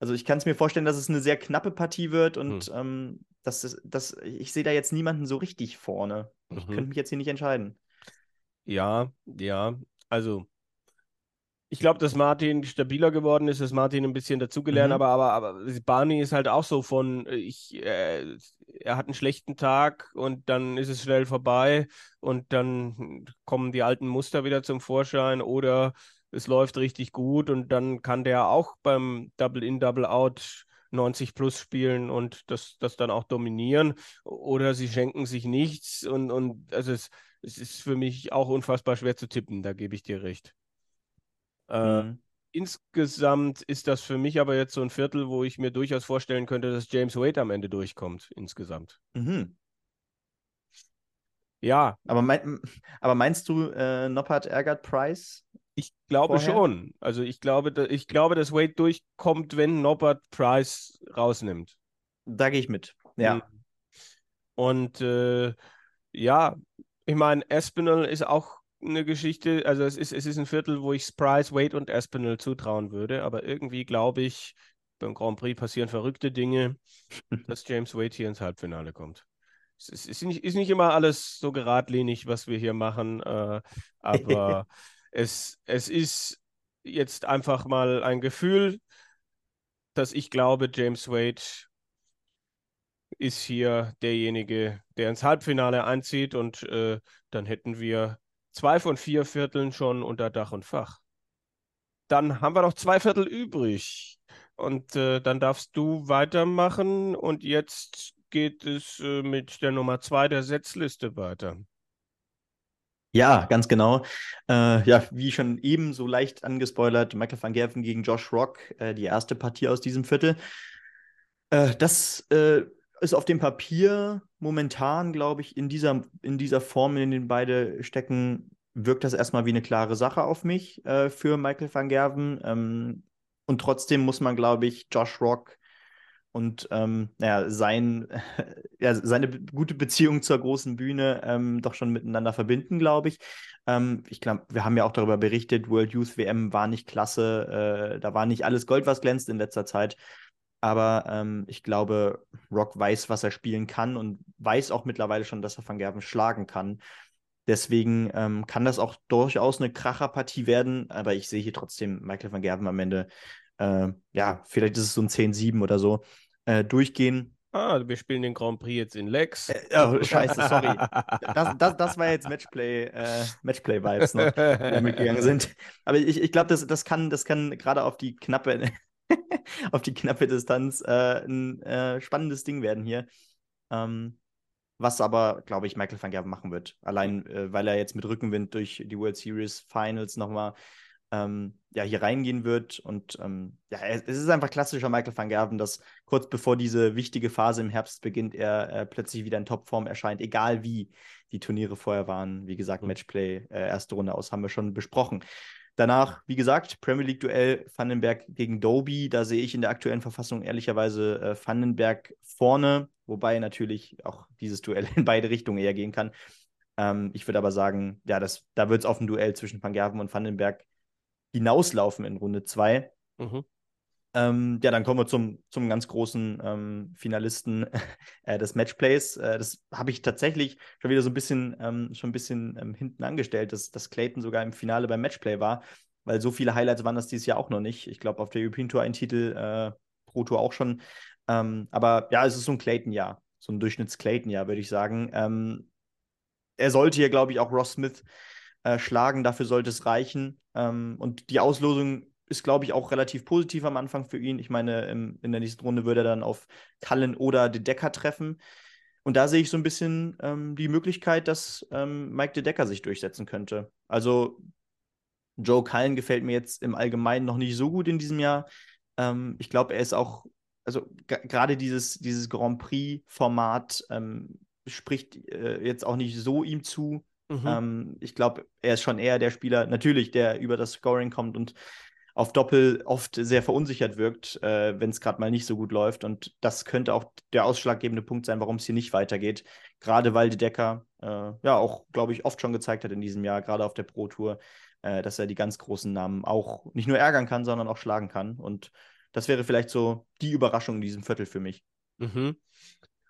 Also ich kann es mir vorstellen, dass es eine sehr knappe Partie wird und hm. ähm, dass, dass ich sehe da jetzt niemanden so richtig vorne. Ich mhm. könnte mich jetzt hier nicht entscheiden. Ja, ja. Also, ich glaube, dass Martin stabiler geworden ist, dass Martin ein bisschen dazugelernt, mhm. aber, aber, aber Barney ist halt auch so von, äh, ich, äh, er hat einen schlechten Tag und dann ist es schnell vorbei und dann kommen die alten Muster wieder zum Vorschein oder es läuft richtig gut und dann kann der auch beim Double-In, Double-Out 90 plus spielen und das, das dann auch dominieren oder sie schenken sich nichts und, und also es es ist für mich auch unfassbar schwer zu tippen, da gebe ich dir recht. Äh, mhm. Insgesamt ist das für mich aber jetzt so ein Viertel, wo ich mir durchaus vorstellen könnte, dass James Wade am Ende durchkommt, insgesamt. Mhm. Ja. Aber, mein, aber meinst du, äh, Noppert ärgert Price? Ich glaube vorher? schon. Also ich glaube, ich glaube, dass Wade durchkommt, wenn Noppert Price rausnimmt. Da gehe ich mit. Ja. Mhm. Und äh, ja, ich meine, Espinel ist auch eine Geschichte, also es ist, es ist ein Viertel, wo ich Sprice, Wade und Espinel zutrauen würde, aber irgendwie glaube ich, beim Grand Prix passieren verrückte Dinge, dass James Wade hier ins Halbfinale kommt. Es ist, ist, nicht, ist nicht immer alles so geradlinig, was wir hier machen, äh, aber es, es ist jetzt einfach mal ein Gefühl, dass ich glaube, James Wade ist hier derjenige, der ins Halbfinale einzieht und äh, dann hätten wir zwei von vier Vierteln schon unter Dach und Fach. Dann haben wir noch zwei Viertel übrig und äh, dann darfst du weitermachen und jetzt geht es äh, mit der Nummer zwei der Setzliste weiter. Ja, ganz genau. Äh, ja, wie schon eben so leicht angespoilert, Michael van Gerven gegen Josh Rock, äh, die erste Partie aus diesem Viertel. Äh, das äh, ist auf dem Papier momentan, glaube ich, in dieser, in dieser Form, in den beide stecken, wirkt das erstmal wie eine klare Sache auf mich äh, für Michael van Gerven. Ähm, und trotzdem muss man, glaube ich, Josh Rock und ähm, ja, sein, ja, seine gute Beziehung zur großen Bühne ähm, doch schon miteinander verbinden, glaube ich. Ähm, ich glaube, wir haben ja auch darüber berichtet, World Youth WM war nicht klasse, äh, da war nicht alles Gold, was glänzt in letzter Zeit. Aber ähm, ich glaube, Rock weiß, was er spielen kann und weiß auch mittlerweile schon, dass er Van Gerven schlagen kann. Deswegen ähm, kann das auch durchaus eine Kracherpartie werden, aber ich sehe hier trotzdem Michael van Gerven am Ende, äh, ja, vielleicht ist es so ein 10-7 oder so, äh, durchgehen. Ah, wir spielen den Grand Prix jetzt in Lex. Äh, oh, scheiße, sorry. Das, das, das war jetzt Matchplay, äh, Matchplay-Vibes noch, die mitgegangen sind. Aber ich, ich glaube, das, das kann, das kann gerade auf die knappe auf die knappe Distanz äh, ein äh, spannendes Ding werden hier. Ähm, was aber, glaube ich, Michael van Gerven machen wird. Allein, äh, weil er jetzt mit Rückenwind durch die World Series Finals nochmal ähm, ja, hier reingehen wird. Und ähm, ja, es ist einfach klassischer Michael van Gerven, dass kurz bevor diese wichtige Phase im Herbst beginnt, er äh, plötzlich wieder in Topform erscheint, egal wie die Turniere vorher waren. Wie gesagt, mhm. Matchplay, äh, erste Runde aus, haben wir schon besprochen. Danach, wie gesagt, Premier League-Duell Vandenberg gegen Doby. Da sehe ich in der aktuellen Verfassung ehrlicherweise äh, Vandenberg vorne, wobei natürlich auch dieses Duell in beide Richtungen eher gehen kann. Ähm, ich würde aber sagen, ja, das, da wird es auf ein Duell zwischen Van Gerven und Vandenberg hinauslaufen in Runde 2. Mhm. Ähm, ja, dann kommen wir zum, zum ganz großen ähm, Finalisten äh, des Matchplays. Äh, das habe ich tatsächlich schon wieder so ein bisschen, ähm, schon ein bisschen ähm, hinten angestellt, dass, dass Clayton sogar im Finale beim Matchplay war, weil so viele Highlights waren das dieses Jahr auch noch nicht. Ich glaube, auf der European Tour ein Titel, äh, Pro Tour auch schon. Ähm, aber ja, es ist so ein Clayton-Jahr, so ein Durchschnitts-Clayton-Jahr, würde ich sagen. Ähm, er sollte hier, glaube ich, auch Ross Smith äh, schlagen. Dafür sollte es reichen. Ähm, und die Auslosung ist, glaube ich, auch relativ positiv am Anfang für ihn. Ich meine, im, in der nächsten Runde würde er dann auf Cullen oder De Decker treffen. Und da sehe ich so ein bisschen ähm, die Möglichkeit, dass ähm, Mike De Decker sich durchsetzen könnte. Also Joe Cullen gefällt mir jetzt im Allgemeinen noch nicht so gut in diesem Jahr. Ähm, ich glaube, er ist auch, also gerade dieses, dieses Grand Prix-Format ähm, spricht äh, jetzt auch nicht so ihm zu. Mhm. Ähm, ich glaube, er ist schon eher der Spieler, natürlich, der über das Scoring kommt und auf Doppel oft sehr verunsichert wirkt, äh, wenn es gerade mal nicht so gut läuft. Und das könnte auch der ausschlaggebende Punkt sein, warum es hier nicht weitergeht. Gerade weil De Decker äh, ja auch, glaube ich, oft schon gezeigt hat in diesem Jahr, gerade auf der Pro Tour, äh, dass er die ganz großen Namen auch nicht nur ärgern kann, sondern auch schlagen kann. Und das wäre vielleicht so die Überraschung in diesem Viertel für mich. Mhm.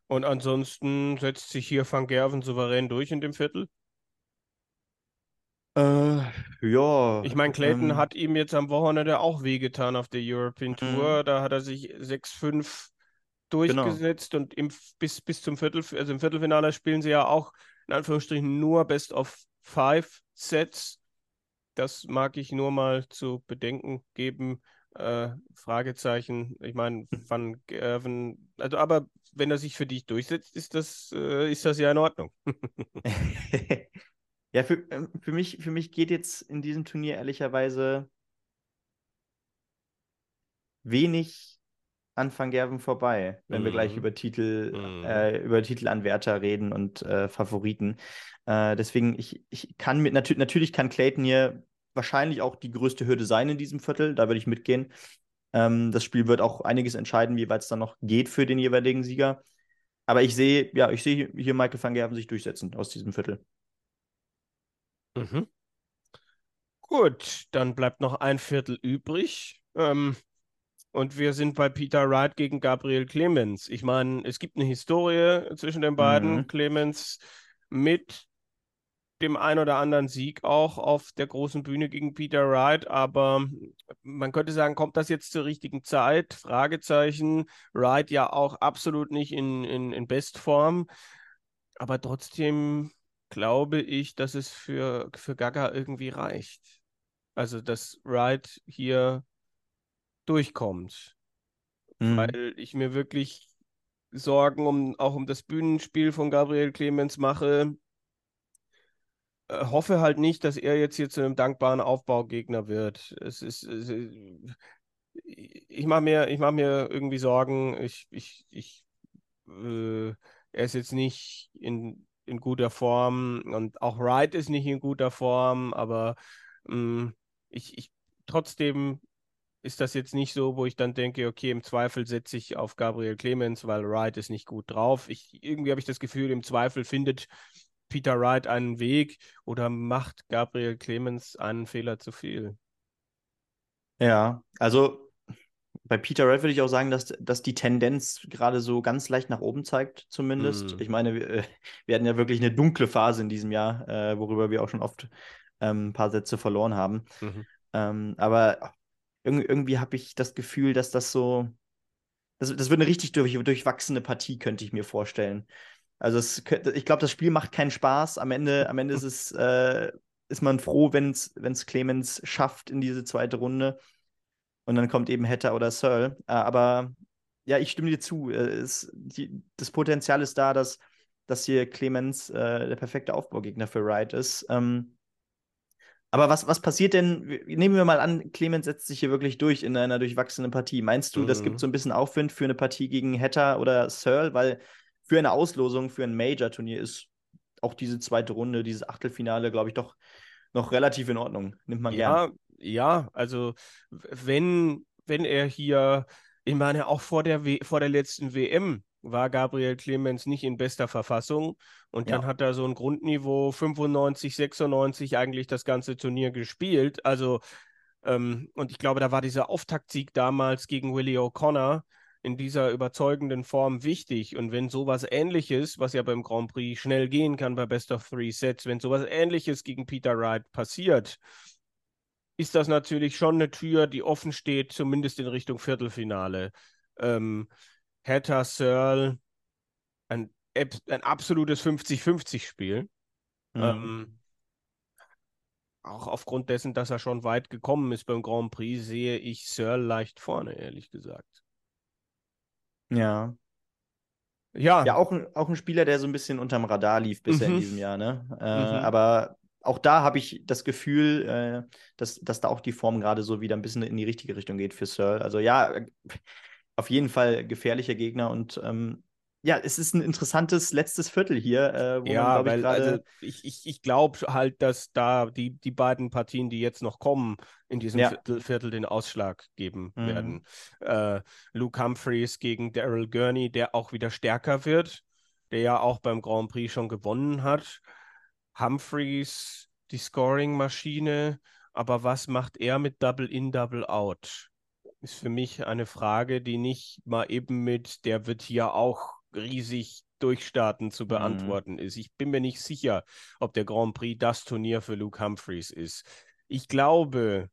Und ansonsten setzt sich hier Van Gerven souverän durch in dem Viertel? Äh, ja. Ich meine, Clayton ähm, hat ihm jetzt am Wochenende auch wehgetan auf der European Tour. Mhm. Da hat er sich 6-5 durchgesetzt genau. und im, bis, bis zum Viertel, also im Viertelfinale spielen sie ja auch in Anführungsstrichen nur Best of Five Sets. Das mag ich nur mal zu bedenken geben. Äh, Fragezeichen. Ich meine, Van Gerven, also aber wenn er sich für dich durchsetzt, ist das, äh, ist das ja in Ordnung. Ja, für, ähm, für, mich, für mich geht jetzt in diesem Turnier ehrlicherweise wenig an Van Gerven vorbei, wenn mm. wir gleich mhm. über Titel, mm. äh, über Titelanwärter reden und äh, Favoriten. Äh, deswegen, ich, ich kann mit, natür natürlich kann Clayton hier wahrscheinlich auch die größte Hürde sein in diesem Viertel, da würde ich mitgehen. Ähm, das Spiel wird auch einiges entscheiden, wie weit es dann noch geht für den jeweiligen Sieger. Aber ich sehe, ja, ich sehe hier Michael van Gerven sich durchsetzen aus diesem Viertel. Mhm. Gut, dann bleibt noch ein Viertel übrig. Ähm, und wir sind bei Peter Wright gegen Gabriel Clemens. Ich meine, es gibt eine Historie zwischen den beiden. Mhm. Clemens mit dem ein oder anderen Sieg auch auf der großen Bühne gegen Peter Wright, aber man könnte sagen, kommt das jetzt zur richtigen Zeit? Fragezeichen. Wright ja auch absolut nicht in, in, in Bestform, aber trotzdem glaube ich, dass es für, für Gaga irgendwie reicht. Also, dass Wright hier durchkommt. Mhm. Weil ich mir wirklich Sorgen um auch um das Bühnenspiel von Gabriel Clemens mache. Äh, hoffe halt nicht, dass er jetzt hier zu einem dankbaren Aufbaugegner wird. Es ist, es ich mache mir, mach mir irgendwie Sorgen. Ich, ich, ich, äh, er ist jetzt nicht in in guter Form und auch Wright ist nicht in guter Form, aber ähm, ich, ich trotzdem ist das jetzt nicht so, wo ich dann denke, okay, im Zweifel setze ich auf Gabriel Clemens, weil Wright ist nicht gut drauf. Ich, irgendwie habe ich das Gefühl, im Zweifel findet Peter Wright einen Weg oder macht Gabriel Clemens einen Fehler zu viel. Ja, also bei Peter Red würde ich auch sagen, dass, dass die Tendenz gerade so ganz leicht nach oben zeigt, zumindest. Mm. Ich meine, wir, äh, wir, hatten ja wirklich eine dunkle Phase in diesem Jahr, äh, worüber wir auch schon oft ähm, ein paar Sätze verloren haben. Mhm. Ähm, aber irgendwie, irgendwie habe ich das Gefühl, dass das so. Das, das wird eine richtig durch, durchwachsene Partie, könnte ich mir vorstellen. Also es, ich glaube, das Spiel macht keinen Spaß. Am Ende, am Ende ist es, äh, ist man froh, wenn es Clemens schafft in diese zweite Runde. Und dann kommt eben Hatter oder Searle. Äh, aber ja, ich stimme dir zu. Es, äh, die, das Potenzial ist da, dass, dass hier Clemens äh, der perfekte Aufbaugegner für Wright ist. Ähm, aber was, was passiert denn? Nehmen wir mal an, Clemens setzt sich hier wirklich durch in einer durchwachsenen Partie. Meinst du, mhm. das gibt so ein bisschen Aufwind für eine Partie gegen Hatter oder Searle? Weil für eine Auslosung, für ein Major-Turnier ist auch diese zweite Runde, dieses Achtelfinale, glaube ich, doch noch relativ in Ordnung. Nimmt man ja, gern ja, also wenn, wenn er hier, ich meine, auch vor der, w vor der letzten WM war Gabriel Clemens nicht in bester Verfassung und ja. dann hat er so ein Grundniveau 95, 96 eigentlich das ganze Turnier gespielt. Also, ähm, und ich glaube, da war dieser Auftaktsieg damals gegen Willie O'Connor in dieser überzeugenden Form wichtig. Und wenn sowas ähnliches, was ja beim Grand Prix schnell gehen kann bei Best of Three Sets, wenn sowas ähnliches gegen Peter Wright passiert, ist das natürlich schon eine Tür, die offen steht, zumindest in Richtung Viertelfinale. Ähm, Hatter, Searle, ein, ein absolutes 50-50-Spiel. Mhm. Ähm, auch aufgrund dessen, dass er schon weit gekommen ist beim Grand Prix, sehe ich Sir leicht vorne, ehrlich gesagt. Ja. Ja. Ja, auch ein, auch ein Spieler, der so ein bisschen unterm Radar lief bisher mhm. in diesem Jahr, ne? Äh, mhm. Aber auch da habe ich das Gefühl, äh, dass, dass da auch die Form gerade so wieder ein bisschen in die richtige Richtung geht für Searle. Also ja, auf jeden Fall gefährlicher Gegner und ähm, ja, es ist ein interessantes letztes Viertel hier, äh, wo ja, man, glaube ich, gerade. Also ich, ich, ich glaube halt, dass da die, die beiden Partien, die jetzt noch kommen, in diesem ja. Viertel, Viertel, den Ausschlag geben mhm. werden. Äh, Luke Humphreys gegen Daryl Gurney, der auch wieder stärker wird, der ja auch beim Grand Prix schon gewonnen hat. Humphreys, die Scoring-Maschine, aber was macht er mit Double In, Double Out? Ist für mich eine Frage, die nicht mal eben mit, der wird hier auch riesig durchstarten zu mhm. beantworten mhm. ist. Ich bin mir nicht sicher, ob der Grand Prix das Turnier für Luke Humphreys ist. Ich glaube,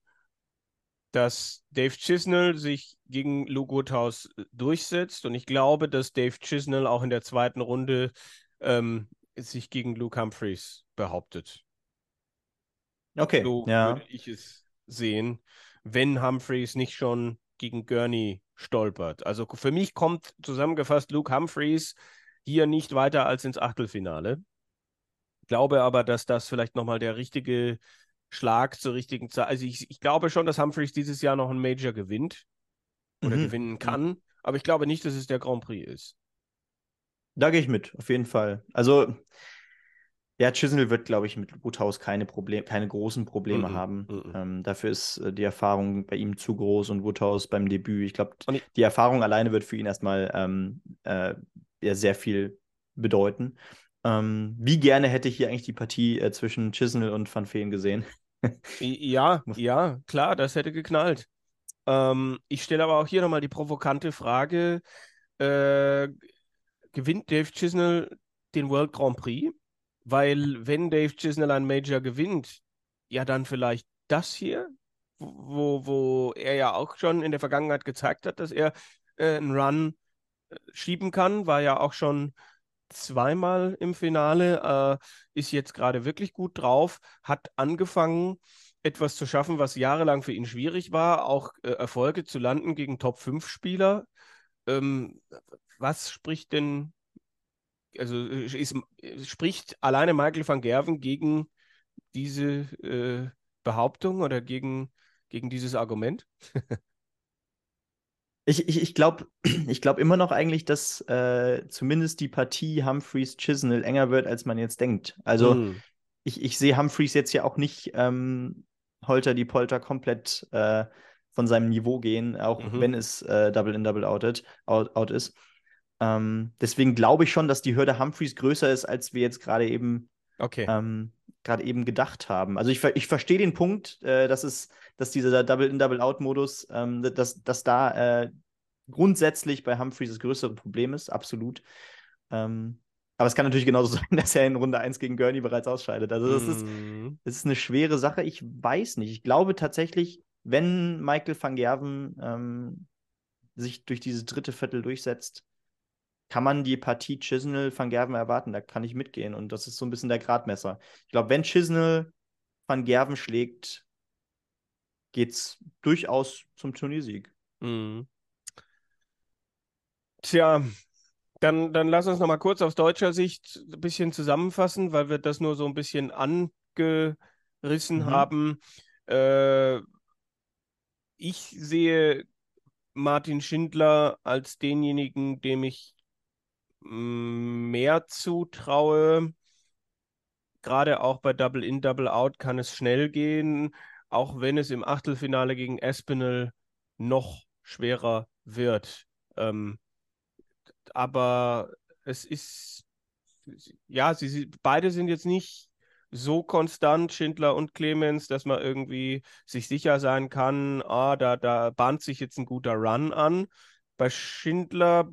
dass Dave Chisnell sich gegen Luke Woodhouse äh, durchsetzt und ich glaube, dass Dave Chisnell auch in der zweiten Runde ähm, sich gegen Luke Humphreys behauptet. Okay, so ja. würde ich es sehen, wenn Humphreys nicht schon gegen Gurney stolpert. Also für mich kommt zusammengefasst Luke Humphreys hier nicht weiter als ins Achtelfinale. Ich glaube aber, dass das vielleicht nochmal der richtige Schlag zur richtigen Zeit. Also ich, ich, glaube schon, dass Humphreys dieses Jahr noch ein Major gewinnt oder mhm. gewinnen kann, aber ich glaube nicht, dass es der Grand Prix ist. Da gehe ich mit, auf jeden Fall. Also ja, Chisnell wird, glaube ich, mit Woodhouse keine, Problem, keine großen Probleme mm -mm, haben. Mm ähm, dafür ist äh, die Erfahrung bei ihm zu groß und Woodhouse beim Debüt. Ich glaube, die Erfahrung alleine wird für ihn erstmal ähm, äh, ja, sehr viel bedeuten. Ähm, wie gerne hätte ich hier eigentlich die Partie äh, zwischen Chisnell und Van Feen gesehen? ja, ja, klar, das hätte geknallt. Ähm, ich stelle aber auch hier nochmal die provokante Frage: äh, Gewinnt Dave Chisnell den World Grand Prix? Weil wenn Dave Chisnell ein Major gewinnt, ja dann vielleicht das hier, wo, wo er ja auch schon in der Vergangenheit gezeigt hat, dass er äh, einen Run äh, schieben kann, war ja auch schon zweimal im Finale, äh, ist jetzt gerade wirklich gut drauf, hat angefangen, etwas zu schaffen, was jahrelang für ihn schwierig war, auch äh, Erfolge zu landen gegen Top-5-Spieler. Ähm, was spricht denn also äh, ist, äh, spricht alleine Michael van Gerven gegen diese äh, Behauptung oder gegen, gegen dieses Argument? ich ich, ich glaube ich glaub immer noch eigentlich, dass äh, zumindest die Partie Humphreys-Chisnell enger wird, als man jetzt denkt. Also mm. ich, ich sehe Humphreys jetzt ja auch nicht ähm, Holter die Polter komplett äh, von seinem Niveau gehen, auch mhm. wenn es äh, Double in Double outed, out, out ist. Ähm, deswegen glaube ich schon, dass die Hürde Humphreys größer ist, als wir jetzt gerade eben, okay. ähm, gerade eben gedacht haben. Also ich, ich verstehe den Punkt, äh, dass es, dass dieser Double-in-Double-out-Modus, ähm, dass, dass da äh, grundsätzlich bei Humphreys das größere Problem ist, absolut. Ähm, aber es kann natürlich genauso sein, dass er in Runde 1 gegen Gurney bereits ausscheidet. Also das, mm. ist, mhm. das ist eine schwere Sache. Ich weiß nicht. Ich glaube tatsächlich, wenn Michael van Gerven ähm, sich durch dieses dritte Viertel durchsetzt, kann man die Partie Chisnell van Gerven erwarten. Da kann ich mitgehen. Und das ist so ein bisschen der Gradmesser. Ich glaube, wenn Chisnell van Gerven schlägt, geht es durchaus zum Turniersieg. Mhm. Tja, dann, dann lass uns noch mal kurz aus deutscher Sicht ein bisschen zusammenfassen, weil wir das nur so ein bisschen angerissen mhm. haben. Äh, ich sehe Martin Schindler als denjenigen, dem ich mehr zutraue. Gerade auch bei Double In, Double Out kann es schnell gehen, auch wenn es im Achtelfinale gegen Espinel noch schwerer wird. Ähm, aber es ist, ja, sie, beide sind jetzt nicht so konstant, Schindler und Clemens, dass man irgendwie sich sicher sein kann, ah, da, da bahnt sich jetzt ein guter Run an. Bei Schindler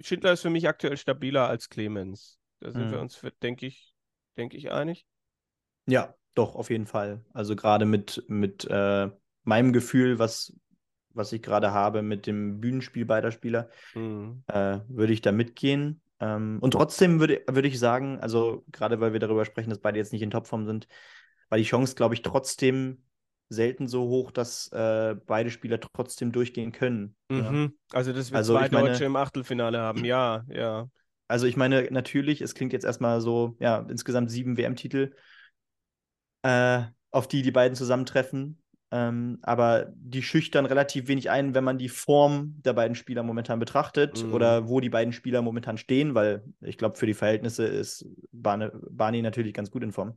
Schindler ist für mich aktuell stabiler als Clemens. Da sind mhm. wir uns, denke ich, denke ich, einig. Ja, doch, auf jeden Fall. Also gerade mit, mit äh, meinem Gefühl, was, was ich gerade habe, mit dem Bühnenspiel beider Spieler, mhm. äh, würde ich da mitgehen. Ähm, und trotzdem würde, würde ich sagen, also gerade weil wir darüber sprechen, dass beide jetzt nicht in Topform sind, war die Chance, glaube ich, trotzdem selten so hoch, dass äh, beide Spieler trotzdem durchgehen können. Mhm. Ja. Also, dass wir also, zwei meine, Deutsche im Achtelfinale haben, ja, ja. Also, ich meine, natürlich, es klingt jetzt erstmal so, ja, insgesamt sieben WM-Titel, äh, auf die die beiden zusammentreffen. Ähm, aber die schüchtern relativ wenig ein, wenn man die Form der beiden Spieler momentan betrachtet mhm. oder wo die beiden Spieler momentan stehen, weil ich glaube, für die Verhältnisse ist Barney, Barney natürlich ganz gut in Form.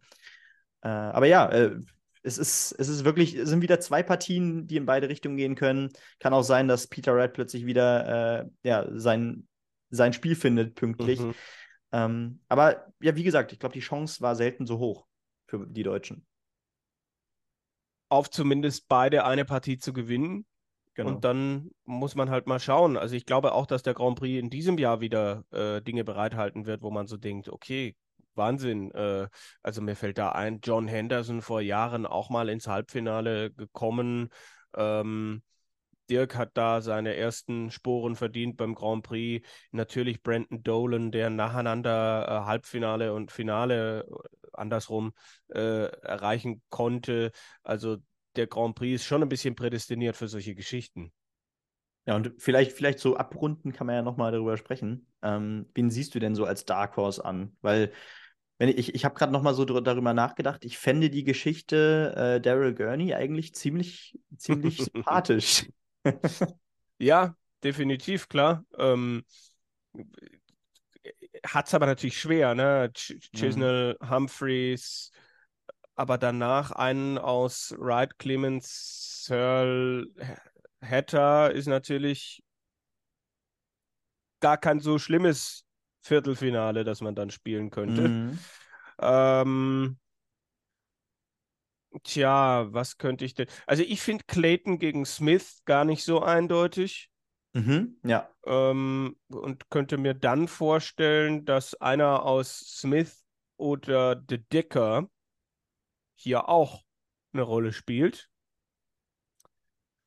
Äh, aber ja, äh, es ist, es ist wirklich, es sind wieder zwei Partien, die in beide Richtungen gehen können. Kann auch sein, dass Peter Wright plötzlich wieder äh, ja, sein, sein Spiel findet, pünktlich. Mhm. Ähm, aber ja, wie gesagt, ich glaube, die Chance war selten so hoch für die Deutschen. Auf zumindest beide eine Partie zu gewinnen. Genau. Und dann muss man halt mal schauen. Also ich glaube auch, dass der Grand Prix in diesem Jahr wieder äh, Dinge bereithalten wird, wo man so denkt, okay, Wahnsinn. Äh, also mir fällt da ein, John Henderson vor Jahren auch mal ins Halbfinale gekommen. Ähm, Dirk hat da seine ersten Sporen verdient beim Grand Prix. Natürlich Brandon Dolan, der nacheinander äh, Halbfinale und Finale andersrum äh, erreichen konnte. Also der Grand Prix ist schon ein bisschen prädestiniert für solche Geschichten. Ja, und vielleicht, vielleicht so abrunden kann man ja nochmal darüber sprechen. Ähm, wen siehst du denn so als Dark Horse an? Weil wenn ich, ich habe gerade noch mal so darüber nachgedacht, ich fände die Geschichte äh, Daryl Gurney eigentlich ziemlich, ziemlich sympathisch. ja, definitiv, klar. Ähm, Hat es aber natürlich schwer, ne? Ch Chisnell, mhm. Humphreys, aber danach einen aus Wright, Clemens, Searle, Hatter ist natürlich gar kein so schlimmes Viertelfinale, das man dann spielen könnte. Mhm. Ähm, tja, was könnte ich denn? Also ich finde Clayton gegen Smith gar nicht so eindeutig. Mhm, ja. Ähm, und könnte mir dann vorstellen, dass einer aus Smith oder The Dicker hier auch eine Rolle spielt.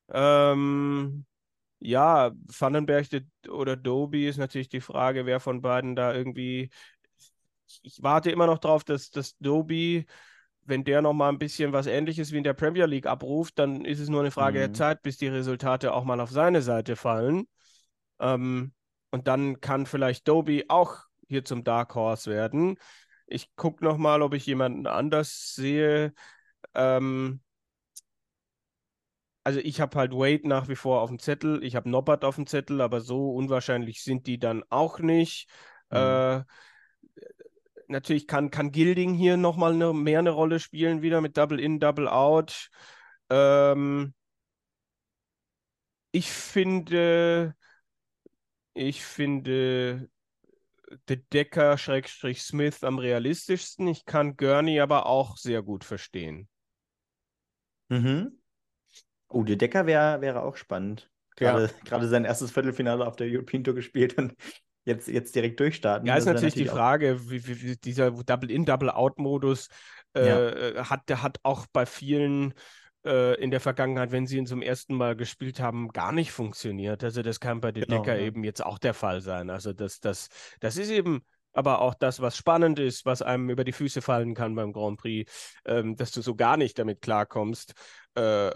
Ähm, ja, Vandenberg oder Doby ist natürlich die Frage, wer von beiden da irgendwie. Ich warte immer noch drauf, dass, dass Doby, wenn der noch mal ein bisschen was Ähnliches wie in der Premier League abruft, dann ist es nur eine Frage mhm. der Zeit, bis die Resultate auch mal auf seine Seite fallen. Ähm, und dann kann vielleicht Doby auch hier zum Dark Horse werden. Ich gucke noch mal, ob ich jemanden anders sehe. Ähm, also ich habe halt Wade nach wie vor auf dem Zettel, ich habe Nobbert auf dem Zettel, aber so unwahrscheinlich sind die dann auch nicht. Mhm. Äh, natürlich kann, kann Gilding hier nochmal eine, mehr eine Rolle spielen, wieder mit Double In, Double Out. Ähm, ich finde, ich finde The Decker Schrägstrich Smith am realistischsten. Ich kann Gurney aber auch sehr gut verstehen. Mhm. Oh, der Decker wär, wäre auch spannend. Gerade, ja. sein erstes Viertelfinale auf der European Tour gespielt und jetzt, jetzt direkt durchstarten. Ja, ist natürlich, natürlich, die Frage, wie, wie, wie dieser Double-In, Double-Out-Modus äh, ja. hat, der hat auch bei vielen äh, in der Vergangenheit, wenn sie ihn zum ersten Mal gespielt haben, gar nicht funktioniert. Also das kann bei den genau, Decker ja. eben jetzt auch der Fall sein. Also das, das, das ist eben aber auch das, was spannend ist, was einem über die Füße fallen kann beim Grand Prix, ähm, dass du so gar nicht damit klarkommst. Äh,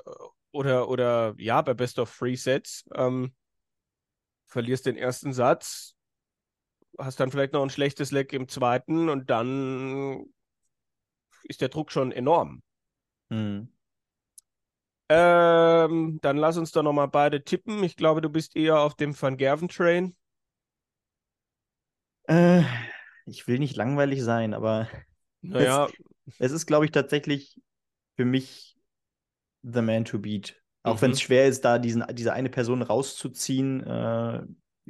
oder, oder ja, bei Best of Three Sets ähm, verlierst den ersten Satz, hast dann vielleicht noch ein schlechtes Leck im zweiten und dann ist der Druck schon enorm. Mhm. Ähm, dann lass uns doch nochmal beide tippen. Ich glaube, du bist eher auf dem Van Gerven-Train. Äh, ich will nicht langweilig sein, aber naja. es, es ist, glaube ich, tatsächlich für mich the man to beat. Auch mhm. wenn es schwer ist, da diesen, diese eine Person rauszuziehen. Äh,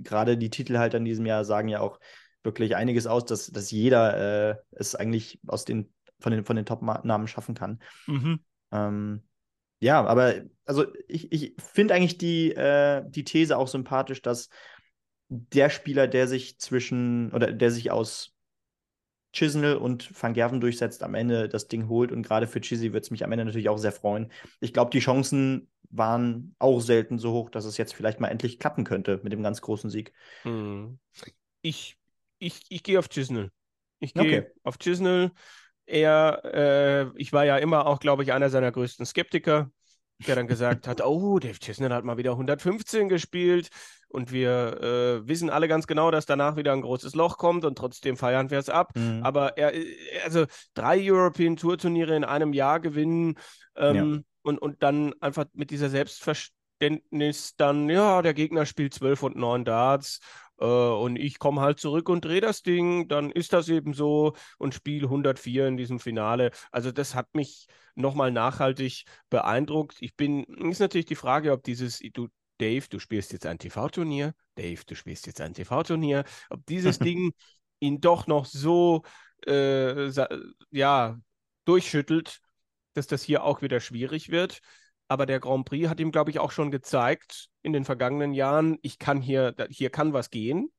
Gerade die Titelhalter in diesem Jahr sagen ja auch wirklich einiges aus, dass, dass jeder äh, es eigentlich aus den, von den, von den Top-Namen schaffen kann. Mhm. Ähm, ja, aber also ich, ich finde eigentlich die, äh, die These auch sympathisch, dass der Spieler, der sich zwischen oder der sich aus Chisnell und Van Gerven durchsetzt, am Ende das Ding holt. Und gerade für Chizzy wird es mich am Ende natürlich auch sehr freuen. Ich glaube, die Chancen waren auch selten so hoch, dass es jetzt vielleicht mal endlich klappen könnte mit dem ganz großen Sieg. Hm. Ich ich, ich gehe auf Chisnell. Ich gehe okay. auf Chisnell. Er, äh, ich war ja immer auch, glaube ich, einer seiner größten Skeptiker, der dann gesagt hat, oh, Dave Chisnell hat mal wieder 115 gespielt und wir äh, wissen alle ganz genau, dass danach wieder ein großes Loch kommt und trotzdem feiern wir es ab. Mhm. Aber er, äh, also drei European Tour Turniere in einem Jahr gewinnen ähm, ja. und, und dann einfach mit dieser Selbstverständnis dann, ja, der Gegner spielt 12 und 9 Darts und ich komme halt zurück und drehe das Ding, dann ist das eben so und spiele 104 in diesem Finale. Also das hat mich nochmal nachhaltig beeindruckt. Ich bin, ist natürlich die Frage, ob dieses, du, Dave, du spielst jetzt ein TV-Turnier, Dave, du spielst jetzt ein TV-Turnier, ob dieses Ding ihn doch noch so, äh, ja, durchschüttelt, dass das hier auch wieder schwierig wird. Aber der Grand Prix hat ihm, glaube ich, auch schon gezeigt in den vergangenen Jahren, ich kann hier, hier kann was gehen.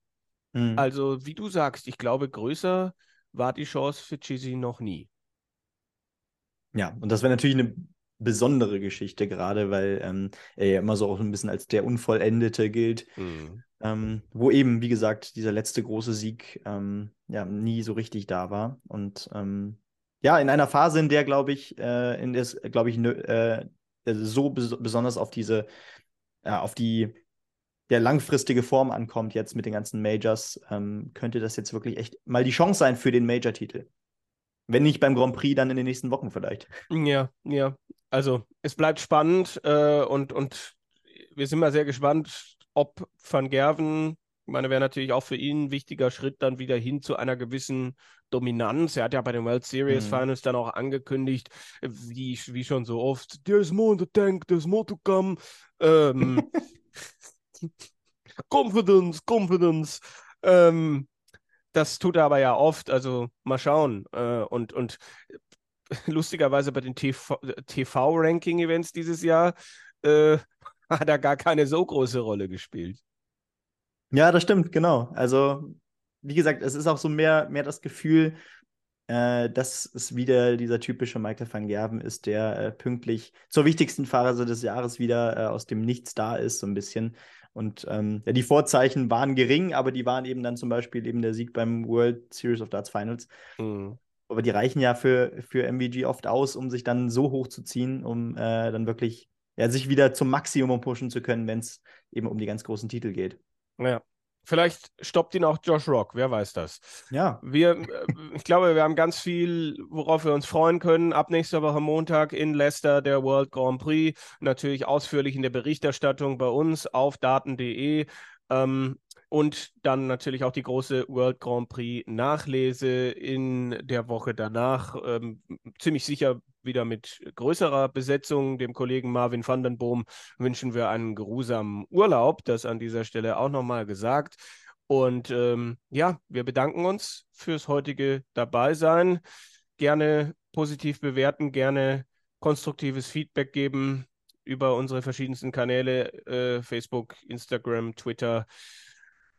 Mhm. Also, wie du sagst, ich glaube, größer war die Chance für Chizzy noch nie. Ja, und das wäre natürlich eine besondere Geschichte, gerade weil ähm, er ja immer so auch ein bisschen als der Unvollendete gilt. Mhm. Ähm, wo eben, wie gesagt, dieser letzte große Sieg ähm, ja nie so richtig da war. Und ähm, ja, in einer Phase, in der, glaube ich, äh, in der es, glaube ich, äh, so bes besonders auf diese, ja, auf die der langfristige Form ankommt jetzt mit den ganzen Majors, ähm, könnte das jetzt wirklich echt mal die Chance sein für den Major-Titel. Wenn nicht beim Grand Prix, dann in den nächsten Wochen vielleicht. Ja, ja. Also es bleibt spannend äh, und, und wir sind mal sehr gespannt, ob Van Gerven meine, wäre natürlich auch für ihn ein wichtiger Schritt dann wieder hin zu einer gewissen Dominanz. Er hat ja bei den World Series mhm. Finals dann auch angekündigt, wie, wie schon so oft, there's more in the tank, there's more to come. Ähm, confidence, confidence. Ähm, das tut er aber ja oft, also mal schauen. Äh, und, und lustigerweise bei den TV-Ranking-Events dieses Jahr äh, hat er gar keine so große Rolle gespielt. Ja, das stimmt, genau. Also, wie gesagt, es ist auch so mehr, mehr das Gefühl, äh, dass es wieder dieser typische Michael van Gerven ist, der äh, pünktlich zur wichtigsten Phase des Jahres wieder äh, aus dem Nichts da ist, so ein bisschen. Und ähm, ja, die Vorzeichen waren gering, aber die waren eben dann zum Beispiel eben der Sieg beim World Series of Darts Finals. Mhm. Aber die reichen ja für, für MVG oft aus, um sich dann so hoch zu ziehen, um äh, dann wirklich ja, sich wieder zum Maximum pushen zu können, wenn es eben um die ganz großen Titel geht. Ja. Vielleicht stoppt ihn auch Josh Rock, wer weiß das. Ja. Wir, äh, ich glaube, wir haben ganz viel, worauf wir uns freuen können. Ab nächster Woche Montag in Leicester der World Grand Prix. Natürlich ausführlich in der Berichterstattung bei uns auf daten.de. Ähm, und dann natürlich auch die große World Grand Prix Nachlese in der Woche danach. Ähm, ziemlich sicher wieder mit größerer Besetzung. Dem Kollegen Marvin van den Boom wünschen wir einen geruhsamen Urlaub. Das an dieser Stelle auch nochmal gesagt. Und ähm, ja, wir bedanken uns fürs heutige Dabeisein. Gerne positiv bewerten, gerne konstruktives Feedback geben über unsere verschiedensten Kanäle, äh, Facebook, Instagram, Twitter.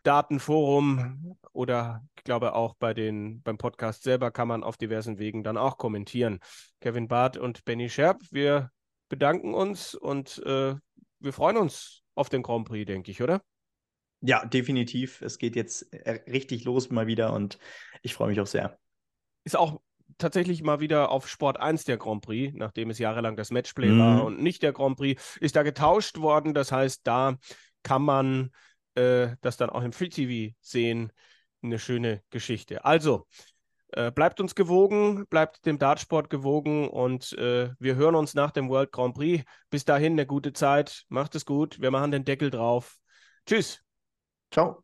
Datenforum oder ich glaube auch bei den, beim Podcast selber kann man auf diversen Wegen dann auch kommentieren. Kevin Barth und Benny Scherb, wir bedanken uns und äh, wir freuen uns auf den Grand Prix, denke ich, oder? Ja, definitiv. Es geht jetzt äh, richtig los mal wieder und ich freue mich auch sehr. Ist auch tatsächlich mal wieder auf Sport 1 der Grand Prix, nachdem es jahrelang das Matchplay mhm. war und nicht der Grand Prix, ist da getauscht worden. Das heißt, da kann man äh, das dann auch im Free TV sehen. Eine schöne Geschichte. Also, äh, bleibt uns gewogen, bleibt dem Dartsport gewogen und äh, wir hören uns nach dem World Grand Prix. Bis dahin eine gute Zeit. Macht es gut. Wir machen den Deckel drauf. Tschüss. Ciao.